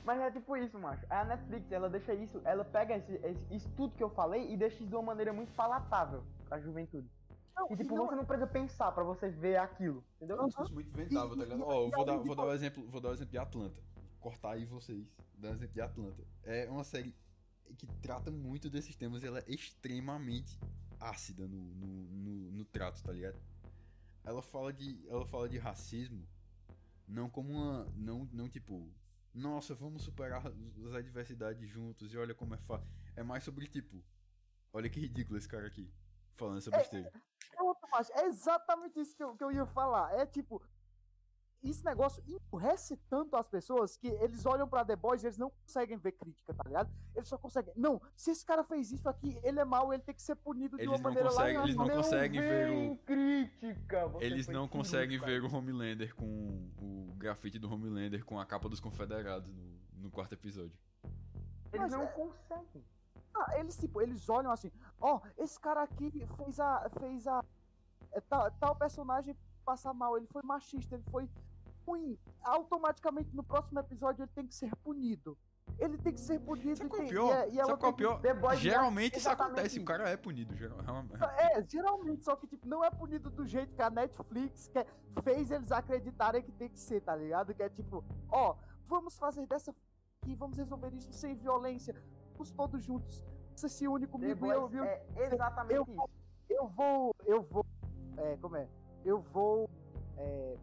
Mas é tipo isso, macho. A Netflix, ela deixa isso, ela pega esse, esse- isso tudo que eu falei e deixa isso de uma maneira muito palatável pra juventude. Não, E tipo, não- você não precisa pensar pra você ver aquilo, entendeu? É um discurso muito inventável, tá ligado? Ó, eu e vou dar, vou dar o exemplo, vou dar o exemplo de Atlanta. Cortar aí vocês, dar o exemplo de Atlanta. É uma série que trata muito desses temas e ela é extremamente ácida no, no, no, no trato, tá ligado? Ela fala de, ela fala de racismo não como uma, não, não tipo, nossa, vamos superar as adversidades juntos e olha como é fácil. É mais sobre tipo, olha que ridículo esse cara aqui falando essa besteira. Pronto, macho. É exatamente isso que eu, que eu ia falar. É tipo. Esse negócio emburrece tanto as pessoas que eles olham pra The Boys e eles não conseguem ver crítica, tá ligado? Eles só conseguem. Não, se esse cara fez isso aqui, ele é mau, ele tem que ser punido de Eles uma não maneira conseguem- lá. eles não conseguem ver o- crítica. Eles não conseguem ver o Homelander com o grafite do Homelander com a capa dos confederados no, no quarto episódio. Eles Mas não é- conseguem. Ah, eles, tipo, eles olham assim, ó, esse cara aqui fez a. fez a. é, tal, tal personagem passar mal, ele foi machista, ele foi ruim. Automaticamente no próximo episódio ele tem que ser punido. Ele tem que ser punido Sabe e é o tem- pior? e é- e é o tem que- pior? The Boys Geralmente isso acontece, o isso. cara é punido. geral- realmente. É, geralmente, só que tipo, não é punido do jeito que a Netflix quer, fez eles acreditarem que tem que ser, tá ligado? Que é tipo, ó, vamos fazer dessa f- aqui, vamos resolver isso sem violência, vamos todos juntos. Você se une comigo e eu, eu, é exatamente eu- isso. eu vou, eu vou, é, como é? Eu vou é,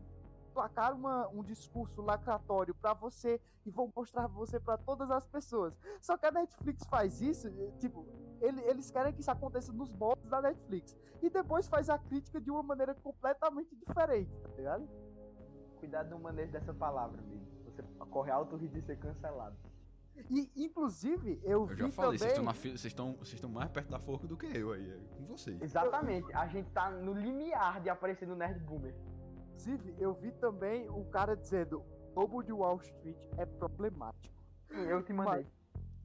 placar uma, um discurso lacratório pra você e vou mostrar você pra todas as pessoas. Só que a Netflix faz isso, eh, tipo, ele- eles querem que isso aconteça nos modos da Netflix e depois faz a crítica de uma maneira completamente diferente, tá ligado? Cuidado no manejo dessa palavra, amigo. Você corre alto risco de ser cancelado. E inclusive eu, Eu vi já falei, vocês também, estão mais perto da forca do que eu aí, é com vocês. Exatamente. A gente tá no limiar de aparecer no Nerd Boomer. Inclusive eu vi também o cara dizendo, o Lobo de Wall Street é problemático. Eu te mandei.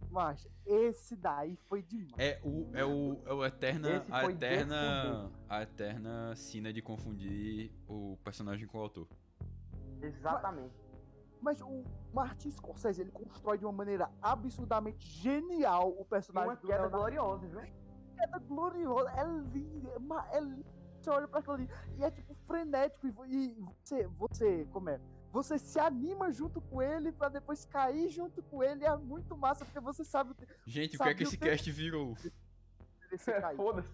Mas esse daí foi demais. É o é o é o eterna a eterna a eterna sina de confundir o personagem com o autor. Exatamente. Mas o Martin Scorsese, ele constrói de uma maneira absurdamente genial o personagem uma do queda gloriosa, viu? queda gloriosa, é lindo, é é lindo. Você olha pra aquilo ali e é tipo frenético e, vo- e você, você, como é? você se anima junto com ele pra depois cair junto com ele. É muito massa, porque você sabe. Gente, o que é que esse cast virou? Foda-se.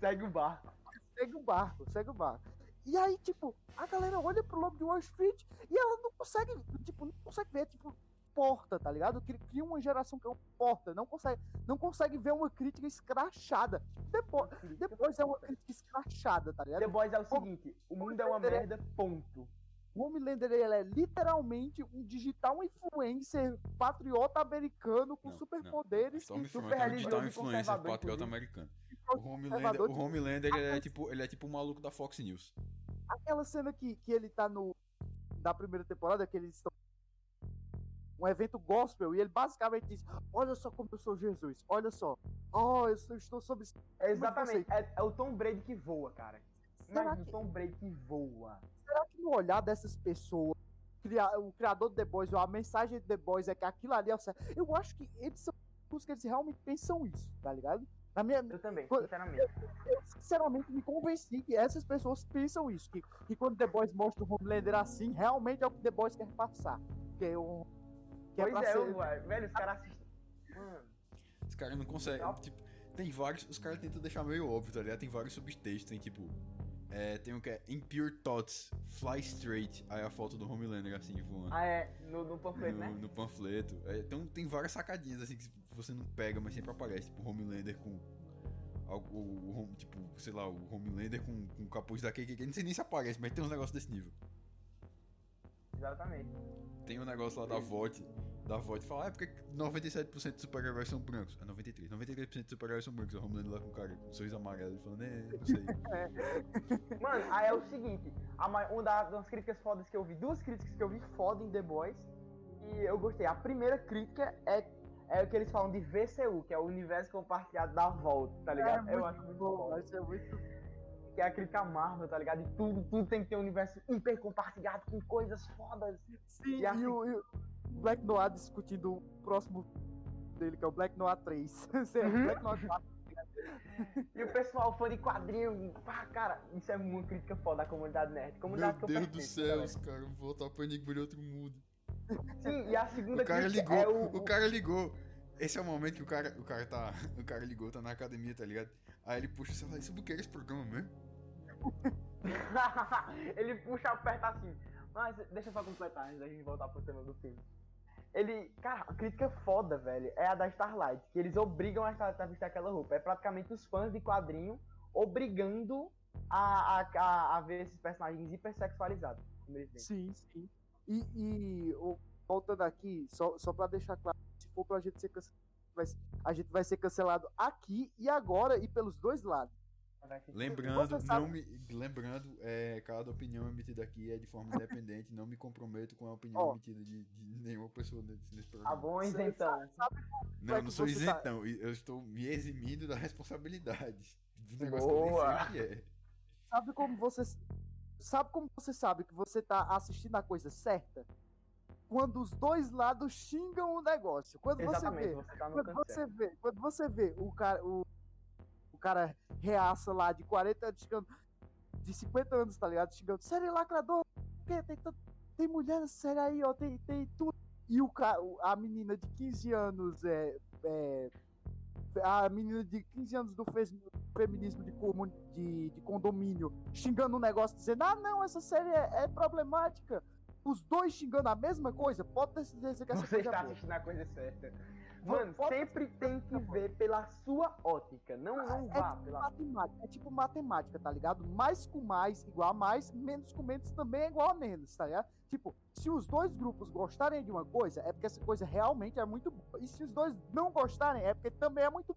Segue o barco. Segue o barco, segue o barco. E aí, tipo, a galera olha pro Lobo de Wall Street e ela não consegue, tipo, não consegue ver, tipo, porta, tá ligado? Cria uma geração que é um porta, não consegue, não consegue ver uma crítica escrachada. Depois, depois é uma crítica escrachada, tá ligado? The Boys é o seguinte, o mundo é uma merda, ponto. O Homelander ele é literalmente um digital influencer patriota americano com superpoderes e super é um digital influencer patriota americano. O Homelander, o Homelander ele é tipo, ele é tipo o maluco da Fox News. Aquela cena que, que ele tá no da primeira temporada que eles estão um evento gospel e ele basicamente diz: Olha só como eu sou Jesus, olha só, oh, eu estou sob. É exatamente, é, é, o Tom Brady que voa, cara. Será que... o Tom Brady que voa. Será que no olhar dessas pessoas, o criador do The Boys, ou a mensagem do The Boys é que aquilo ali é o certo? Eu acho que eles são os que eles realmente pensam isso, tá ligado? Na minha, eu também, sinceramente. Eu, eu, sinceramente me convenci que essas pessoas pensam isso. Que, que quando The Boys mostra o Homelander assim, realmente é o que The Boys quer passar. Que é o. Que é pois é, é ser... velho, os caras assistem. Mano. Os caras não conseguem. Tipo, tem vários. Os caras tentam deixar meio óbvio, tá ligado? Tem vários subtextos. Tem tipo. É, tem um que é Impure Thoughts, Fly Straight. Aí a foto do Homelander assim voando. Ah, é, no, no panfleto, no, né? No panfleto. É, então tem várias sacadinhas assim que você não pega, mas sempre aparece. Tipo, Homelander com. O, o, o, tipo, sei lá, o Homelander com, com o capuz da KKK. Não sei nem se aparece, mas tem uns negócios desse nível. Exatamente. Tem um negócio lá da VOT da VOT fala, ah, é porque 97% dos super-heróis são brancos. É 93. 93% dos super-heróis são brancos. O Homelander lá com o cara com um sorriso amarelo e falando, é, não sei. Mano, aí é o seguinte, a, uma das críticas fodas que eu vi, duas críticas que eu vi foda em The Boys, e eu gostei. A primeira crítica é, é o que eles falam de VCU, que é o universo compartilhado da volta, tá ligado? É eu acho muito bom, vai ser muito que é a crítica Marvel, tá ligado? E tudo, tudo tem que ter um universo hiper compartilhado com coisas fodas. Sim, e, assim... e, o, e, Black Noir discutindo o próximo dele, que é o Black Noir 3. uhum. Black Noir 4. e o pessoal fã de quadrinho, pá, cara, isso é uma crítica foda da comunidade nerd. Comunidade Meu Deus do céu, os caras vão voltar pro Enigma de outro mundo. Sim, e a segunda o cara ligou, é o... o cara ligou. Esse é o momento que o cara, o cara tá, o cara ligou, tá na academia, tá ligado? Aí ele puxa o celular, isso que é esse programa mesmo? ele puxa, aperta assim. Mas deixa eu só completar antes da gente voltar pro tema do filme. Ele, cara, a crítica foda, velho, é a da Starlight, que eles obrigam a Starlight a vestir aquela roupa. É praticamente os fãs de quadrinho obrigando a, a, a, ver esses personagens hipersexualizados. Sim, sim. E, e voltando aqui, só, só pra deixar claro, se for pra gente ser cancelado, a gente vai ser cancelado aqui e agora e pelos dois lados. Lembrando, não me, lembrando é, cada opinião emitida aqui é de forma independente. não me comprometo com a opinião oh. emitida de, de, nenhuma pessoa nesse, nesse programa. Ah, bom, isentão. Não, eu não sou tá isentão. Tá... Eu estou me eximindo da responsabilidade do negócio Boa. que é. Sabe como você sabe como você sabe que você está assistindo a coisa certa? Quando os dois lados xingam o negócio. Quando Exatamente, você vê, você tá quando você vê, quando você vê o cara, o o cara reaça lá de 40 anos, chegando, de 50 anos, tá ligado? Chegando, série lacrador, tem, tem, tem mulher nessa série aí, ó, tem, tem tudo. E o cara, a menina de 15 anos, é, é a menina de 15 anos do feminismo de, de, de condomínio xingando um negócio, dizendo: Ah, não, essa série é, é problemática. Os dois xingando a mesma coisa, pode ter certeza que essa Você coisa está é assistindo a coisa certa. Mano, sempre tem que ver pela sua ótica. Não, não é vá tipo pela. Matemática, é tipo matemática, tá ligado? Mais com mais igual a mais, menos com menos também é igual a menos, tá ligado? Tipo, se os dois grupos gostarem de uma coisa, é porque essa coisa realmente é muito boa. E se os dois não gostarem, é porque também é muito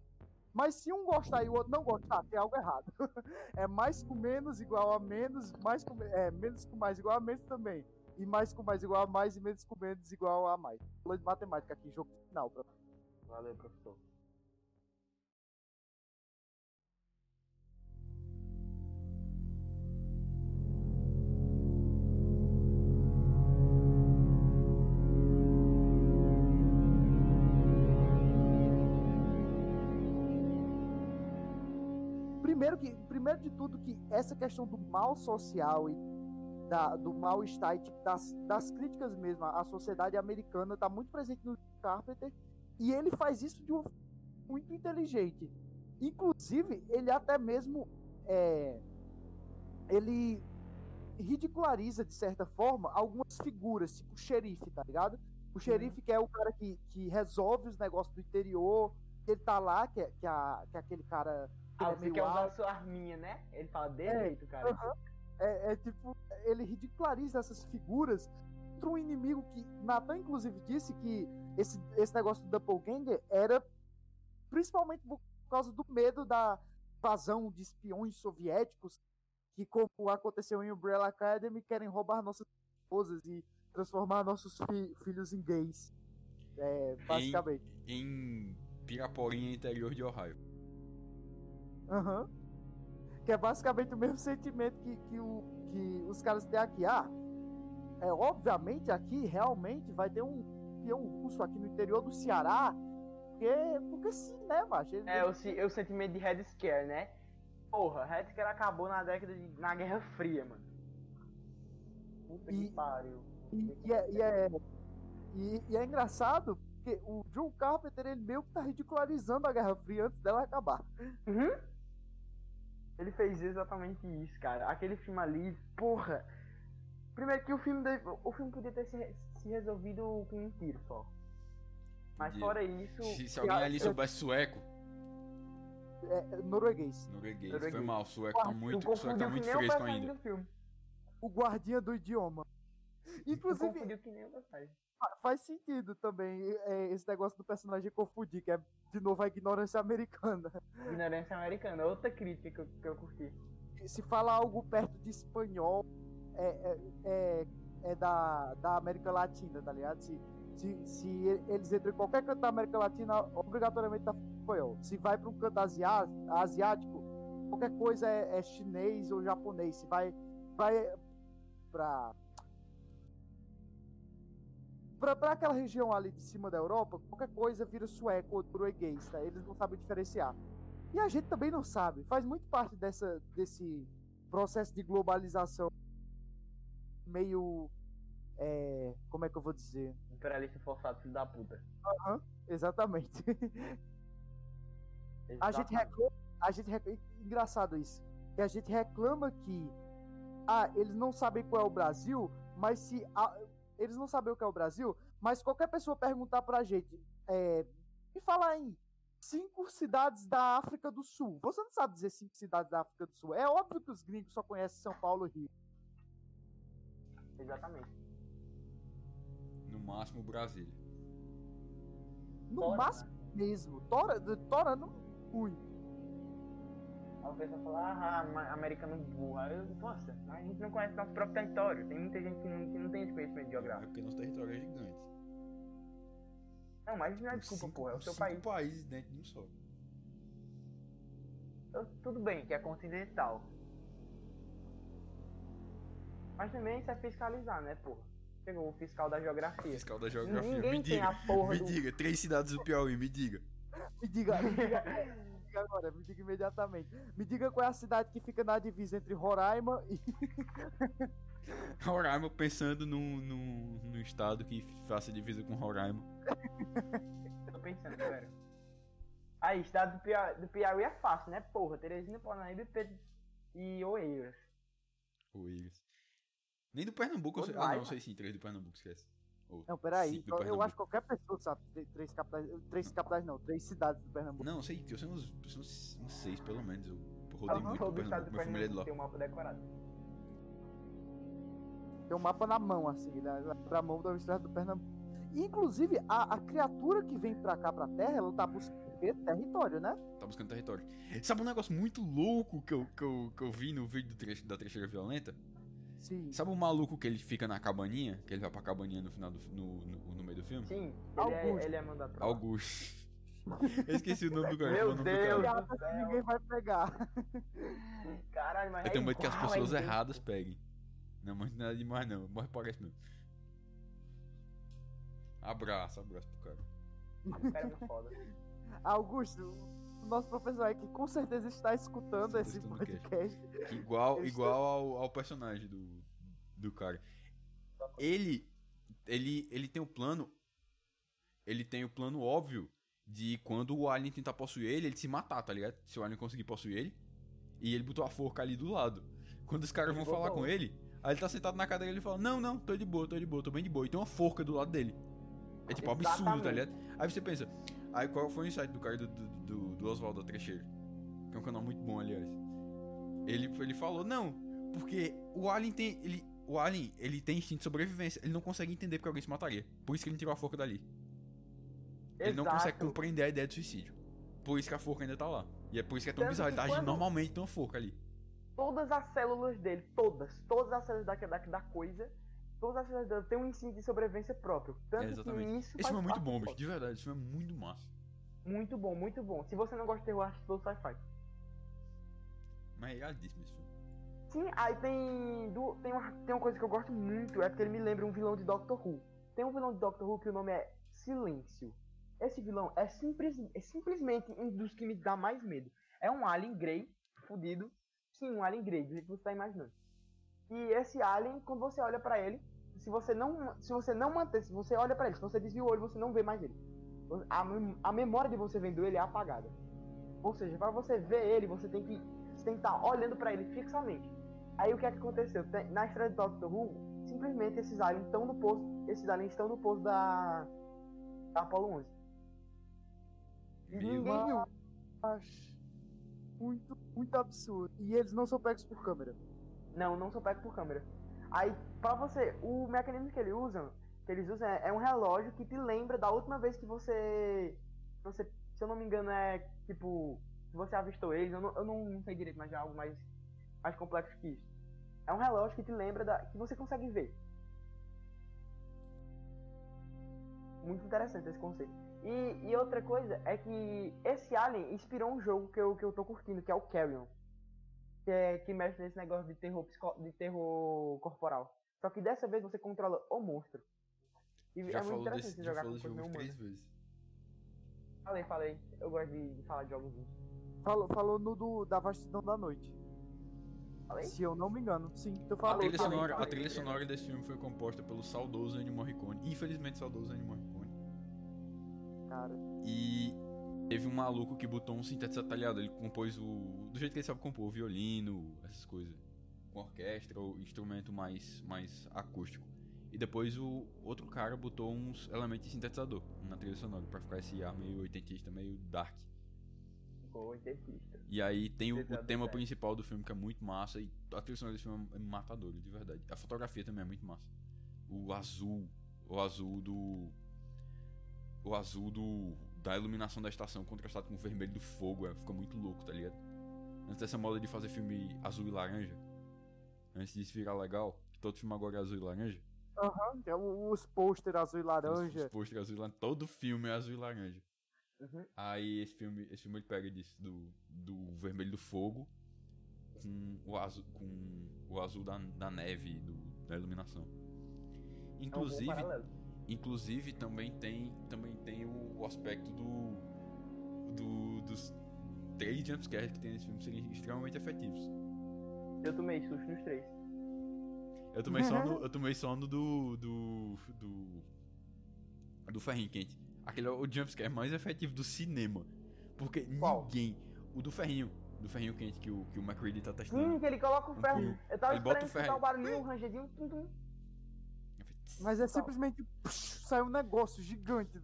mas se um gostar e o outro não gostar, tem algo errado. é mais com menos igual a menos, mais com, é, menos com mais igual a menos também. E mais com mais igual a mais e menos com menos igual a mais. Falando de matemática aqui, jogo final. Pra... Valeu, professor. Primeiro, que, primeiro de tudo, que essa questão do mal social e da, do mal-estar e tipo, das, das críticas mesmo. A sociedade americana está muito presente no Carpenter e ele faz isso de um muito inteligente. Inclusive, ele até mesmo é, ele ridiculariza, de certa forma, algumas figuras, tipo o xerife, tá ligado? O xerife que é o cara que, que resolve os negócios do interior, ele tá lá, que é, que é, que é aquele cara... Que ah, é você quer usar sua arminha, né? Ele fala desse É, jeito, cara. Aham. É, é tipo, ele ridiculariza essas figuras contra um inimigo que Nathan, inclusive, disse que esse, esse negócio do Doppelganger era principalmente por causa do medo da invasão de espiões soviéticos que, como aconteceu em Umbrella Academy, querem roubar nossas esposas e transformar nossos fi- filhos em gays. É, basicamente. Em Piraporinha, interior de Ohio. Aham. Que é basicamente o mesmo sentimento que, que, o, que os caras têm aqui. Ah, é, obviamente aqui realmente vai ter um peão russo aqui no interior do Ceará. Porque, porque sim, né, macho? Ele- É, o, se- o sentimento de Red Scare, né? Porra, Red Scare acabou na década de. na Guerra Fria, mano. Puta E- que pariu. E, e é, e, é, e- e é engraçado porque o John Carpenter ele meio que tá ridicularizando a Guerra Fria antes dela acabar. Uhum. Ele fez exatamente isso, cara. Aquele filme ali, porra. Primeiro que o filme deve- o filme podia ter se, se resolvido com um tiro só. Mas Podia. fora isso, Se, se alguém ali soubesse sueco, É, é norueguês. norueguês, foi Norueguês. mal, sueco tá tu muito, sueco confundiu tá que muito o fresco ainda. O guardiã do idioma. Inclusive, que nem o faz sentido também é, esse negócio do personagem confundir, que é de novo a ignorância americana. Ignorância americana, outra crítica que eu, que eu curti. Se fala algo perto de espanhol, é, é, é, é da, da América Latina, tá ligado? Se, se, se eles entram em qualquer canto da América Latina, obrigatoriamente tá espanhol. Se vai para um canto asiá- asiático, qualquer coisa é, é chinês ou japonês. Se vai, vai para pra aquela região ali de cima da Europa, qualquer coisa vira sueco ou norueguês, tá? Eles não sabem diferenciar. E a gente também não sabe. Faz muito parte dessa, desse processo de globalização meio. é, como é que eu vou dizer? Imperialista forçado, filho da puta. Exatamente. A gente reclama. A gente reclama, engraçado isso. Que a gente reclama que. Ah, eles não sabem qual é o Brasil, mas se. a- eles não sabem o que é o Brasil, mas qualquer pessoa perguntar pra gente. É, me fala aí. Cinco cidades da África do Sul. Você não sabe dizer cinco cidades da África do Sul. É óbvio que os gringos só conhecem São Paulo e Rio. Exatamente. No máximo, Brasília. No Tora, máximo mesmo. Tora, Tora não muito. Aí o pessoal fala, ah, americano burro. Aí eu, nossa, mas a gente não conhece nosso próprio território. Tem muita gente que não, que não tem esse conhecimento É geográfico. porque nosso território é gigante. Não, mas não é desculpa, cinco- porra. É o seu país. países dentro de um só. Eu- tudo bem que é continental. Mas também isso é fiscalizar, né, porra? Chegou o fiscal da geografia. Fiscal da geografia. Ninguém me tem diga, a porra me do... diga. Três cidades do Piauí, me diga. Me diga, me diga, me diga agora, me diga imediatamente. Me diga qual é a cidade que fica na divisa entre Roraima e. Roraima pensando num, num, num estado que faça divisa com Roraima. Tô pensando, sério. Aí, estado do Piauí, do Piauí é fácil, né, porra? Teresina, Paranaíba e Pedro... E Oeiras. Eles. Nem do Pernambuco eu sei. Ah, não, eu sei sim, três do Pernambuco, esquece. Ou Não, peraí. do Eu, eu acho que qualquer pessoa sabe três capitais. Três capitais não, três cidades do Pernambuco. Não, eu sei, eu sei uns, eu sei uns, uns seis pelo menos. Eu rodei Aham, muito pro estado Pernambuco, do minha família é de lá. Tem um mapa decorado. Tem um mapa na mão, assim, na, na mão da Universidade do Pernambuco. E, inclusive, a, a criatura que vem pra cá, pra Terra, ela tá buscando território, né? Tá buscando território. Sabe um negócio muito louco que eu, que eu, que eu vi no vídeo do trecho, da trecheira violenta? Sim. Sabe o maluco que ele fica na cabaninha? Que ele vai pra cabaninha no final do no, no, no meio do filme? Sim, ele Augusto. é, ele é mandado pra. Augusto. eu esqueci o nome do cara. Meu é Deus. cara. Céu. ninguém vai pegar. Caralho, mas Eu é tenho medo que as pessoas é erradas peguem. Não, mas nada demais não. Morre parece mesmo. Abraço, abraço pro cara. Cara é foda. Augusto, nosso professor aí, que com certeza está escutando esse podcast. Igual igual ao, ao personagem do, do cara. Ele, ele, ele tem o plano, ele tem o plano óbvio de quando o alien tentar possuir ele, ele se matar, tá ligado? Se o alien conseguir possuir ele. E ele botou a forca ali do lado. Quando os caras vão falar com ele, aí ele tá sentado na cadeira e ele fala: Não, não, tô de boa, tô de boa, tô bem de boa. E tem uma forca do lado dele. É tipo absurdo, tá Exatamente. ligado? Aí você pensa, aí qual foi o insight do cara do, do, do, do Oswaldo Trecheiro? Que é um canal muito bom, aliás. Ele, ele falou, não, porque o Alien tem. Ele, o Alien, ele tem instinto de sobrevivência. Ele não consegue entender porque alguém se mataria. Por isso que ele tirou a forca dali. Ele não Exato. consegue compreender a ideia de suicídio. Por isso que a forca ainda tá lá. E é por isso que é tão Tanto bizarro. Ele tá agindo normalmente, tem uma forca ali. Todas as células dele, todas, todas as células da, da, da coisa, todas as dele têm um instinto de sobrevivência próprio. Tanto É, que exatamente. isso Esse faz filme é muito bom, do bicho. De verdade, esse filme é muito massa. Muito bom, muito bom. Se você não gosta de terror, assiste todo sci-fi. Mas é iradíssimo esse filme. Sim, aí tem, du- tem, uma, tem uma coisa que eu gosto muito, é porque ele me lembra um vilão de Doctor Who. Tem um vilão de Doctor Who que o nome é Silêncio. Esse vilão é, simples, é simplesmente um dos que me dá mais medo. É um alien grey, fudido. Sim, um alien grey, do jeito que você tá imaginando. E esse alien, quando você olha pra ele, se você não, se você não manter, se você olha pra ele, se você desvia o olho, você não vê mais ele. A, a memória de você vendo ele é apagada. Ou seja, para você ver ele, você tem que você tem que estar olhando pra ele fixamente. Aí o que é que aconteceu? Tem- Na história de Doctor Who, simplesmente esses aliens estão no posto, esses aliens estão no posto da, da Apollo 11. E ninguém viu. Acho muito, muito absurdo. E eles não são pegos por câmera. Não, não são pegos por câmera. Aí, pra você, o mecanismo que eles usam, que eles usam é, é um relógio que te lembra da última vez que você, você, se eu não me engano, é tipo, você avistou eles, eu não, eu não sei direito, mas é algo mais, mais complexo que isso. É um relógio que te lembra da, que você consegue ver. Muito interessante esse conceito. E, e outra coisa é que esse Alien inspirou um jogo que eu, que eu tô curtindo, que é o Carrion que, é, que mexe nesse negócio de terror, de terror corporal. Só que dessa vez você controla o monstro. E Já é muito falou interessante desse, jogar com jogo humana. três vezes. Falei, falei. Eu gosto de, de falar de jogos. Falou, falou no do, da vastidão da noite. Falei? Se eu não me engano. Sim, tu A falou. trilha, falei, sonora, a falei. trilha sonora desse filme foi composta pelo saudoso Ennio Morricone. Infelizmente, saudoso Ennio Morricone. Cara. E teve um maluco que botou um sintetizador talhado. Ele compôs o. Do jeito que ele sabe compor, violino, essas coisas. Com orquestra ou instrumento mais, mais acústico. E depois o outro cara botou uns elementos de sintetizador na trilha sonora. Pra ficar esse ar meio oitentista, meio dark. Ficou intensista. E aí tem o, o tema principal do filme que é muito massa. E a trilha sonora desse filme é matadora, de verdade. A fotografia também é muito massa. O azul. O azul do. O azul do. Da iluminação da estação contrastado com o vermelho do fogo. É, fica muito louco, tá ligado? Antes dessa moda de fazer filme azul e laranja. Antes disso virar legal. Que todo filme agora é azul e laranja. Aham, que é os pôster azul e Os, laranja. os pôsteres azul e laranja. Todo filme é azul e laranja. Uhum. Aí esse filme, esse filme ele pega disso, do, do vermelho do fogo com o azul, com o azul da, da neve, do, da iluminação. É um Inclusive, também tem, também tem o, o aspecto do, do dos três jumpscares que tem nesse filme serem extremamente efetivos. Eu tomei susto nos três. Eu tomei só no, eu tomei só no do do do do ferrinho quente. Aquele é o jumpscare mais efetivo do cinema. Porque Qual? ninguém, o do ferrinho, do ferrinho quente que o que o McCready tá Sim, testando. que ele coloca o ferro. Ele Eu tava bota o esperando ferro escutar o aí. barulhinho, o rangedinho. Tum, tum. Mas é simplesmente. psh, sai um negócio gigante.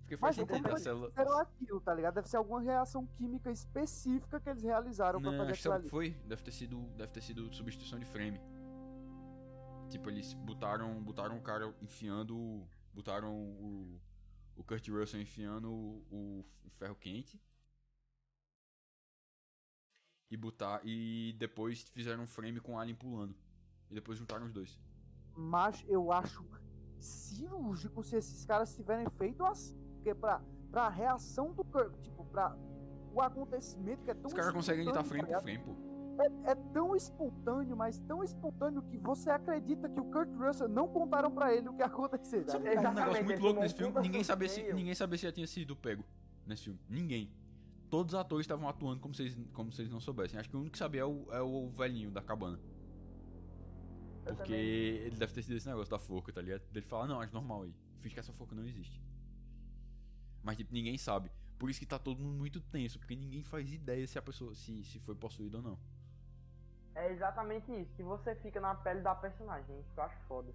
Porque faz Mas como sentido a eles célula. fizeram aquilo, tá ligado? Deve ser alguma reação química específica que eles realizaram pra Não, fazer aquilo ali. que foi? Deve ter sido, deve ter sido substituição de frame. Tipo, eles botaram, botaram o cara enfiando, botaram o o Kurt Russell enfiando o, o, o ferro quente. E botar e depois fizeram um frame com o Alien pulando. E depois juntaram os dois. Mas eu acho cirúrgico se esses caras tiverem feito assim. Porque pra, pra reação do Kirk, tipo, pra o acontecimento que é tão Os caras conseguem editar frame espontâneo, por frame, pô. tá ligado? É tão espontâneo, mas tão espontâneo que você acredita que o Kurt Russell não contaram pra ele o que ia acontecer. tá Sabe um negócio muito louco nesse um filme? Ninguém sabia, se, ninguém sabia se já tinha sido pego nesse filme. Ninguém. Todos os atores estavam atuando como se eles, como se eles não soubessem. Acho que o único que sabia é o, é o velhinho da cabana. Porque também. ele deve ter sido esse negócio da forca, tá ligado? Ele fala, não, acho normal aí. Finge que essa forca não existe. Mas, tipo, ninguém sabe. Por isso que tá todo mundo muito tenso, porque ninguém faz ideia se a pessoa, se, se foi possuída ou não. É exatamente isso, que você fica na pele da personagem, isso que eu acho foda.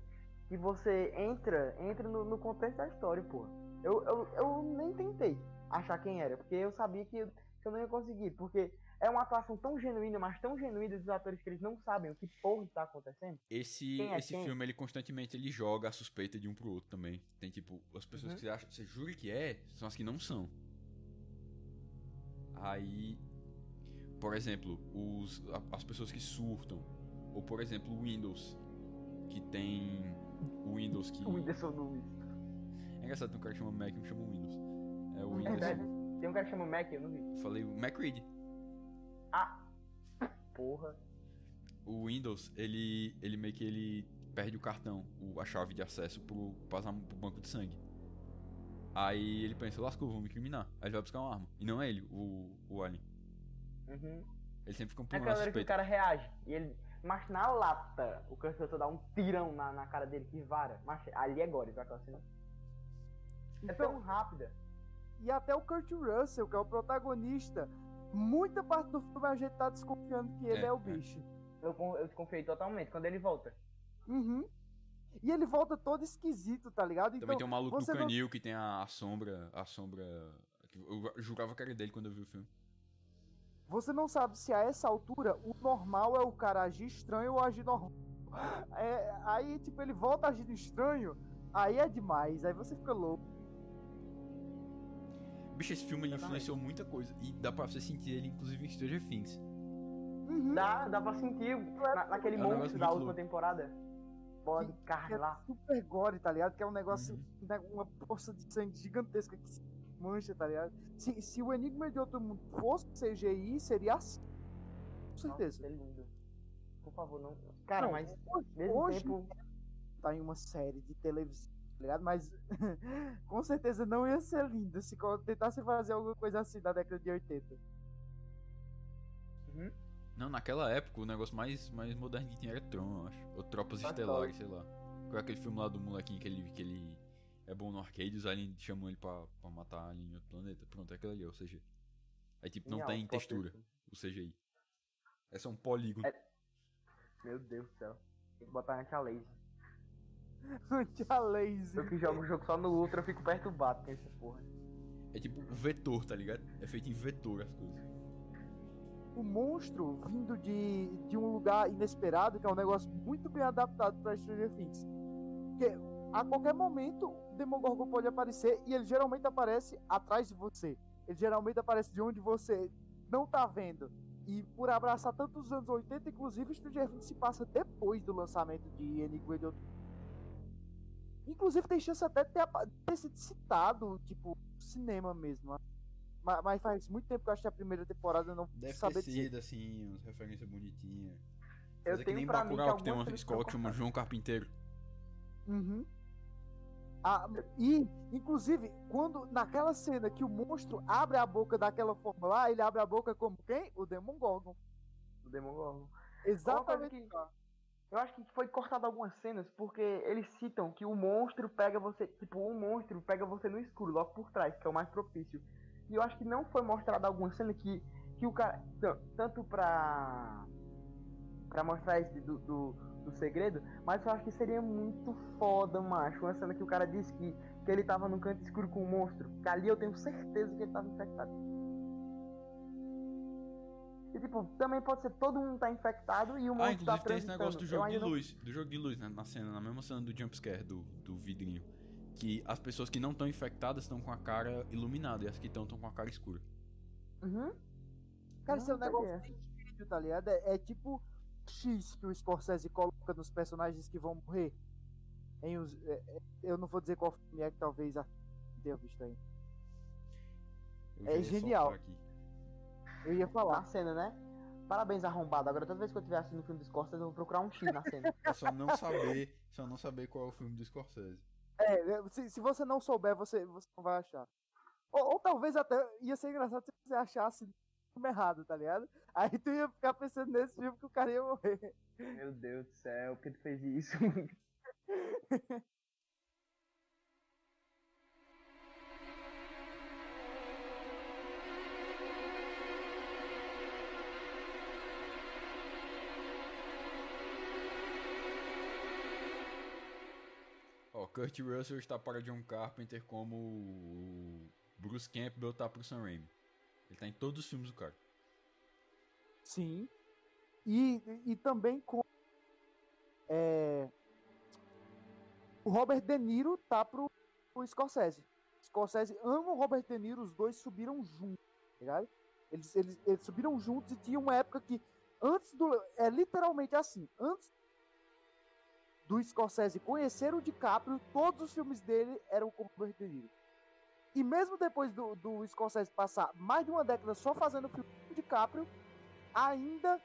Que você entra, entra no, no contexto da história, pô. Eu, eu, eu nem tentei achar quem era, porque eu sabia que, que eu não ia conseguir, porque é uma atuação tão genuína, mas tão genuína dos atores que eles não sabem o que porra está acontecendo. Esse, é esse quem? filme, ele constantemente ele joga a suspeita de um pro outro também. Tem tipo, as pessoas Uhum. que você acha, você jura que é, são as que não são. Aí, por exemplo, os, as pessoas que surtam, ou por exemplo, o Windows, que tem o Windows que O Whindersson Nunes. é engraçado, tem um cara que chama Mac e que chama Windows. É o É Windows. verdade. Tem um cara que chama Mac, eu não vi. Falei o Macready. Ah! Porra. O Windows, ele ele meio que ele perde o cartão, o- a chave de acesso pro, passar pro banco de sangue. Aí ele pensa, lascou, vou me incriminar. Aí ele vai buscar uma arma. E não é ele, o, o Alien. Uhum. Ele sempre fica um É pulando aquela a hora que o cara reage. E ele. Mas na lata, o cantor dá um tirão na, na cara dele que vara. Mas ali é gore, viu aquela cena? É Então, tão rápida. e até o Kurt Russell, que é o protagonista, muita parte do filme a gente tá desconfiando que ele É, é, o é. bicho. Eu, eu desconfiei totalmente quando ele volta. Uhum. E ele volta todo esquisito, tá ligado? Também Então, tem um maluco do você não- canil que tem a, a sombra. A sombra. que Eu jurava que era dele quando eu vi o filme. Você não sabe se a essa altura o normal é o cara agir estranho ou agir normal. É, aí, tipo, ele volta agindo estranho, aí é demais, aí você fica louco. Bicho, esse filme ele Exatamente. influenciou muita coisa. E dá pra você sentir ele, inclusive, em Stranger Things. Uhum. Dá, dá pra sentir na- naquele É um negócio monstro da última louco. temporada. Bola de Que carne é lá. super gore, tá ligado? Que é um negócio, Uhum. né, uma poça de sangue gigantesca que se mancha, tá ligado? Se, se o Enigma de Outro Mundo fosse CGI, seria assim. Com certeza. Nossa, é lindo. Por favor, não. Cara, Não, mas hoje, mesmo hoje tempo. tá em uma série de televisão, tá ligado? Mas com certeza não ia ser lindo se tentasse fazer alguma coisa assim da década de 80. Uhum. Não, naquela época o negócio mais, mais moderno que tinha era Tron, eu acho. Ou Tropas Estelares, sei lá. Qual é aquele filme lá do molequinho que ele, que ele é bom no arcade e os aliens chamam ele pra, pra matar alien em outro planeta. Pronto, é aquele ali, é o CG. Aí tipo, não tem foto textura, o CGI. É só um polígono. É- Meu Deus do céu. Tem que botar anti laser. Tinha laser. Eu que jogo o jogo só no Ultra, eu fico perturbado com essa porra. É tipo um vetor, tá ligado? É feito em vetor as coisas. o monstro vindo de, de um lugar inesperado, que é um negócio muito bem adaptado para Stranger Things. Porque a qualquer momento o Demogorgon pode aparecer e ele geralmente aparece atrás de você. Ele geralmente aparece de onde você não tá vendo. E por abraçar tantos anos 80, inclusive Stranger Things se passa depois do lançamento de Enigma de Outro Inclusive tem chance até de ter, ter sido citado, tipo, no cinema mesmo. Mas, mas faz muito tempo que eu acho que a primeira temporada não Deve saber ter sido assim, umas referências bonitinhas. Eu que tenho nem pra mim que Bacurau, que tem uma escola que chama João Carpinteiro. Uhum. Ah, e, inclusive, quando naquela cena que o monstro abre a boca daquela forma lá, ele abre a boca como quem? O Demogorgon. do Demogorgon. Exatamente. que- Eu acho que foi cortado algumas cenas porque eles citam que o monstro pega você, tipo, um monstro pega você no escuro, logo por trás, que é o mais propício. E eu acho que não foi mostrado alguma cena que, que o cara. tan- Tanto pra. pra mostrar esse do, do, do segredo, mas eu acho que seria muito foda, macho. Uma cena que o cara disse que, que ele tava no canto escuro com o monstro. Que ali eu tenho certeza que ele tava infectado. E tipo, também pode ser todo mundo tá infectado e o Ah, monstro tá inclusive tem esse negócio do jogo de não- luz. Do jogo de luz, né? Na cena, na mesma cena do jumpscare do, do vidrinho. Que as pessoas que não estão infectadas estão com a cara iluminada e as que estão estão com a cara escura. Uhum. Cara, isso é um negócio bem gênio, tá ligado? É, é tipo X que o Scorsese coloca nos personagens que vão morrer. Em os, é, é, eu não vou dizer qual filme é que talvez a tenha visto aí. Eu É genial. aqui. Eu ia falar. cena, né? Parabéns, arrombado. Agora toda vez que eu estiver assistindo o filme do Scorsese, eu vou procurar um X na cena. É só não saber, só não saber qual é o filme do Scorsese. É, se, se você não souber, você, você não vai achar. Ou, ou talvez até ia ser engraçado se você achasse no filme errado, tá ligado? Aí tu ia ficar pensando nesse filme que o cara ia morrer. Meu Deus do céu, por que tu fez isso? Kurt Russell está para John Carpenter como o Bruce Campbell tá pro Sam Raimi. Ele tá em todos os filmes do cara. Sim. E, e também com. É, o Robert De Niro tá pro, pro Scorsese. Scorsese ama o Robert De Niro, os dois subiram juntos, tá ligado? Eles, eles, eles subiram juntos e tinha uma época que, antes do. É literalmente assim, antes do Scorsese conhecer o DiCaprio, todos os filmes dele eram com o Robert De Niro. E mesmo depois do, do Scorsese passar mais de uma década só fazendo filme com o DiCaprio, ainda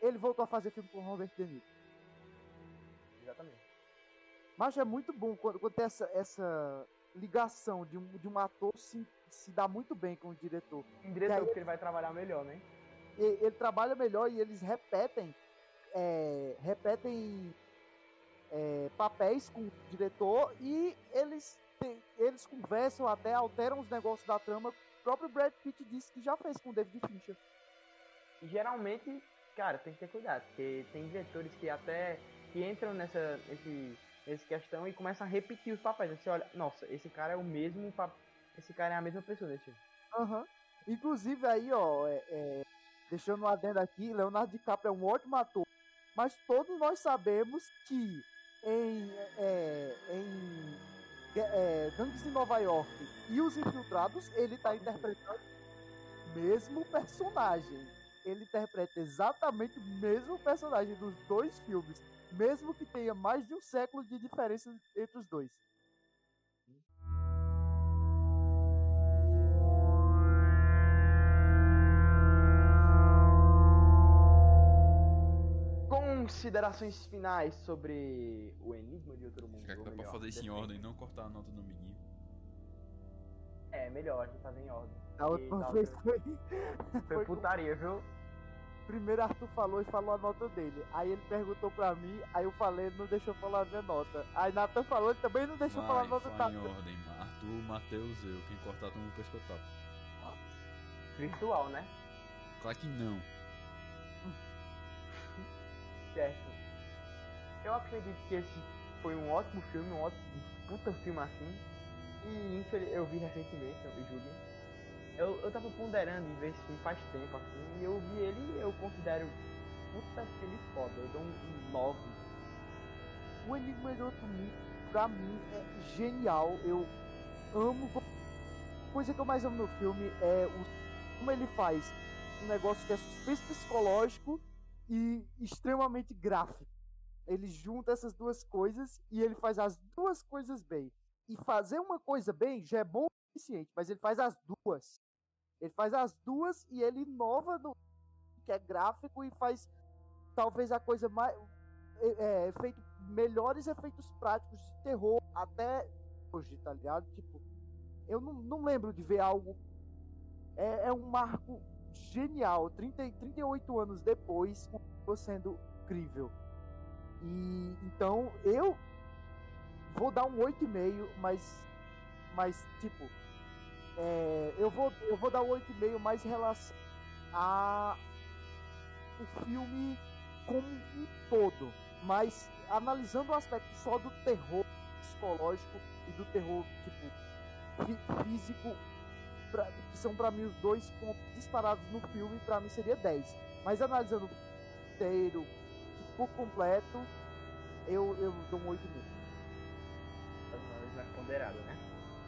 ele voltou a fazer filme com o Robert De Niro. Exatamente. Mas é muito bom quando, quando tem essa, essa ligação de um, de um ator se, se dá muito bem com o diretor. Um diretor aí- porque ele vai trabalhar melhor, né? E- ele trabalha melhor e eles repetem é, repetem é, papéis com o diretor e eles têm- eles conversam até alteram os negócios da trama. O próprio Brad Pitt disse que já fez com o David Fincher. E geralmente, cara, tem que ter cuidado, porque tem diretores que até que entram nessa nesse questão e começam a repetir os papéis. Você olha, nossa, esse cara é o mesmo esse cara é a mesma pessoa nesse filme. Aham. Inclusive aí, ó, é, é, deixando um adendo aqui, Leonardo DiCaprio é um ótimo ator, mas todos nós sabemos que em, é, em é, Gangues em Nova York e Os Infiltrados, ele tá interpretando o mesmo personagem. Ele interpreta exatamente o mesmo personagem dos dois filmes, mesmo que tenha mais de um século de diferença entre os dois. Considerações finais sobre o Enigma de Outro Mundo. Já que dá pra melhor, fazer isso em ordem, Thing. não cortar a nota do amiguinho. É, melhor, a gente fazer em ordem. A última tá, vez foi- foi, putaria, viu? Primeiro Arthur falou e falou a nota dele. Aí ele perguntou pra mim, aí eu falei, ele não deixou falar a minha nota. Aí Nathan falou, ele também não deixou eu falar a Vai, nota fala em da ordem. Arthur, Matheus, eu. Quem cortar toma o pescotapo. Virtual, né? Claro que não. Certo. Eu acredito que esse foi um ótimo filme, um ótimo puta filme assim. E infeliz- eu vi recentemente, eu julguem. Eu, eu tava ponderando em ver esse filme faz tempo assim, e eu vi ele e eu considero puta filme foda. Eu dou um, um 9. O Enigma de Outro Mundo, pra mim, é genial. Eu amo. A coisa que eu mais amo no filme é o, como ele faz um negócio que é suspense psicológico e extremamente gráfico. Ele junta essas duas coisas e ele faz as duas coisas bem. E fazer uma coisa bem já é bom o suficiente, mas ele faz as duas. Ele faz as duas e ele inova no que é gráfico e faz talvez a coisa mais é, é, efeito, melhores efeitos práticos de terror até hoje, tá ligado? Tipo, eu não, não lembro de ver algo. É, é um marco genial. 30, e 38 anos depois, continua sendo incrível. E então eu vou dar um 8,5, mas. Mas, tipo. é, eu, vou, eu vou dar um 8,5 mais em relação a o filme como um todo, mas analisando o aspecto só do terror psicológico e do terror tipo fí- físico, pra- que são pra mim os dois pontos disparados no filme, pra mim seria 10. Mas analisando o inteiro, tipo, por completo, eu, eu dou um 8,5. As notas mais ponderadas, né?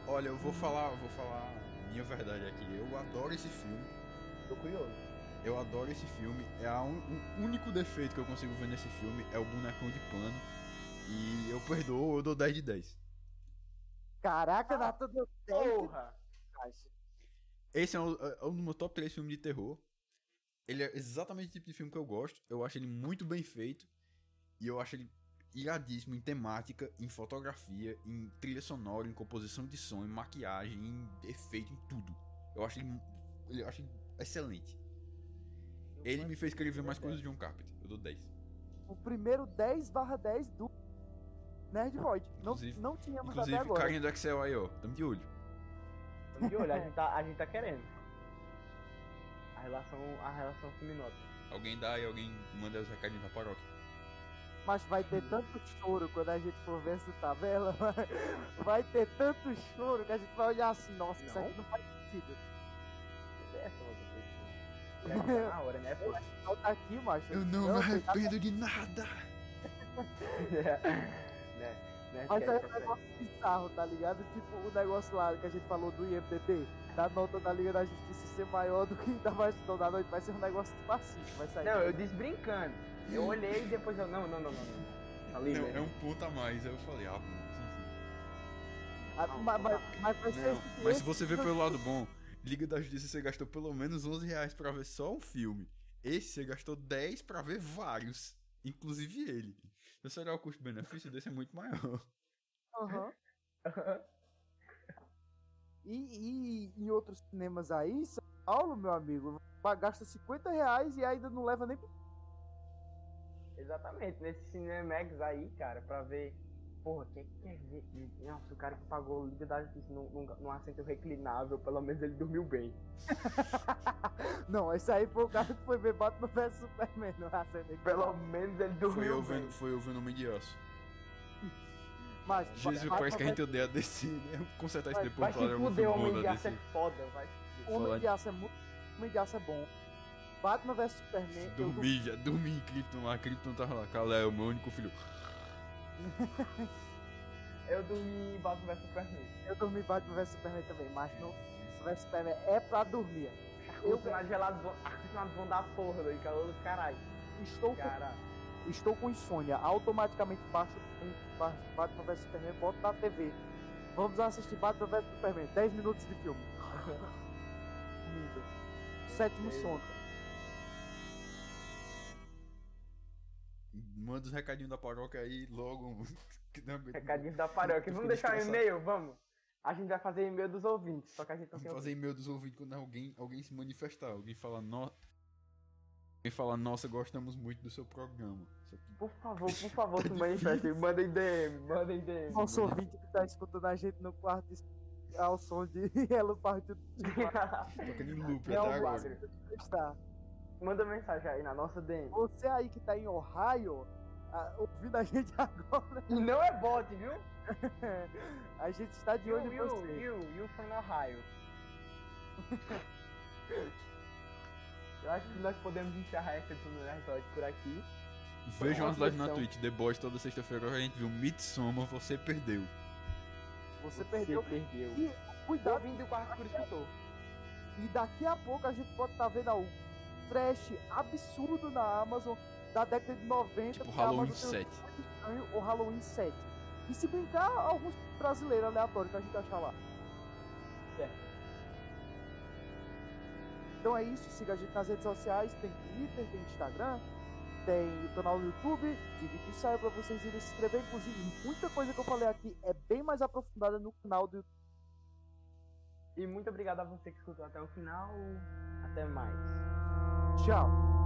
Olha, eu vou falar, eu vou falar minha verdade aqui. Eu adoro esse filme. Tô curioso. Eu adoro esse filme. É a un- o único defeito que eu consigo ver nesse filme é o bonecão de pano. E eu perdoo, eu dou 10 de 10. Caraca, Ah, Nathan deu 10 de Porra! 10. Esse é, o, é um dos meus top 3 filmes de terror. Ele é exatamente o tipo de filme que eu gosto. Eu acho ele muito bem feito. E eu acho ele iradíssimo em temática, em fotografia, em trilha sonora, em composição de som, em maquiagem, em efeito, em tudo. Eu acho ele, eu acho ele excelente. Ele me fez querer ver mais coisas de John Carpenter. Eu dou 10. O primeiro 10 barra 10 do Nerd Void. Não, Inclusive- não tínhamos Inclusive, até agora. carinha do Excel aí, ó. Tamo de olho. Tamo de olho, a gente tá, a gente tá querendo. A relação, a relação criminosa. Alguém dá aí, alguém manda os recadinhos da paróquia. Mas vai ter tanto choro quando a gente for ver essa tabela. Vai ter tanto choro que a gente vai olhar assim, nossa, isso Não. aqui não faz sentido. É essa outra pessoa. Tá na hora, né, pô? Não tá aqui, macho. Eu não, me arrependo de nada. né? Né? Mas que é é um negócio bizarro, tá ligado? Tipo o negócio lá que a gente falou do IMDB, da nota da Liga da Justiça ser maior do que da Bastidão da Noite, vai ser um negócio tipo assim, vai sair. Não, eu disse brincando. Eu olhei e depois eu. Não, não, não, não. não. Ali, Não, né? é um ponto a mais. Aí eu falei, ah, Ah, Não, mas, mas, tá. mas ser Não, mas se você vê tipo pelo lado bom, Liga da Justiça você gastou pelo menos 11 reais pra ver só um filme. Esse você gastou 10 pra ver vários, inclusive ele. Então será o custo-benefício desse é muito maior. Aham. E, e em outros cinemas aí, São Paulo, meu amigo, gasta 50 reais e ainda não leva nem. Exatamente, nesse Cinemax aí, cara, pra ver. Porra, quem que quer ver? Nossa, o cara que pagou o Liga da Justiça num, num, num assento reclinável, pelo menos ele dormiu bem. Não, esse aí foi o cara que foi ver Batman vs Superman no Assembly. Pelo menos ele Foi dormiu eu bem. vendo, foi eu vendo Homem de Aço. Mas, Jesus, Batman parece que a gente odeia a DC, né? Consertar isso depois. Falar algum filme Homem de Aço é foda, vai Homem de- Aço é muito. Homem de Aço é bom. Batman vs Superman. eu Dormi, já dormi em Krypton lá. Krypton tava lá. Kal-El, meu único filho. Eu dormi em Batman vs Superman. Eu dormi Batman vs Superman também, mas não. vs Superman é pra dormir. Eu- Ar-condicionado gelado, ar-condicionado vão dar porra, doido, calor do caralho. Estou com, Cara, estou com insônia. Automaticamente baixo, baixo Batman vs Superman, boto na TV. Vamos assistir Batman vs Superman. 10 minutos de filme. Dormindo. Sétimo sono. Manda os recadinhos da paróquia aí logo. recadinhos da paróquia. Tô Vamos deixar estressado. e-mail, vamos. A gente vai fazer e-mail dos ouvintes, só que a gente não tem Vamos fazer e-mail dos ouvintes quando alguém, alguém se manifestar. Alguém fala, no... alguém fala, nossa, gostamos muito do seu programa. Isso aqui- Por favor, por favor, se manifestem. Mandem DM, mandem DM. Nosso ouvinte que tá escutando a gente no quarto ao som de Hello Party Toca em loop É até agora. está. Manda mensagem aí na nossa DM. Você aí que tá em Ohio, ah, ouvindo a gente agora, E não é bot, viu? a gente está de olho em você. you, you from Ohio. Eu acho que nós podemos encerrar essa edição do Nerdzoid por aqui. Vejam as lives na Twitch. The Boys toda sexta-feira a gente viu Midsommar, você perdeu. Você perdeu. Você perdeu. E cuidado, Ouvindo o quarto escuro escutou. e daqui a pouco a gente pode estar vendo ó, um trash absurdo na Amazon da década de 90. Tipo Halloween Amazon tem 7. um muito estranho, ou Halloween 7. E se brincar, alguns brasileiros aleatórios que a gente achar lá. Certo. Então é isso, siga a gente nas redes sociais, tem Twitter, tem Instagram, tem o canal no YouTube, de vídeo e saio pra vocês irem se inscrever. Inclusive, muita coisa que eu falei aqui é bem mais aprofundada no canal do YouTube. E muito obrigado a você que escutou até o final. Até mais. Tchau!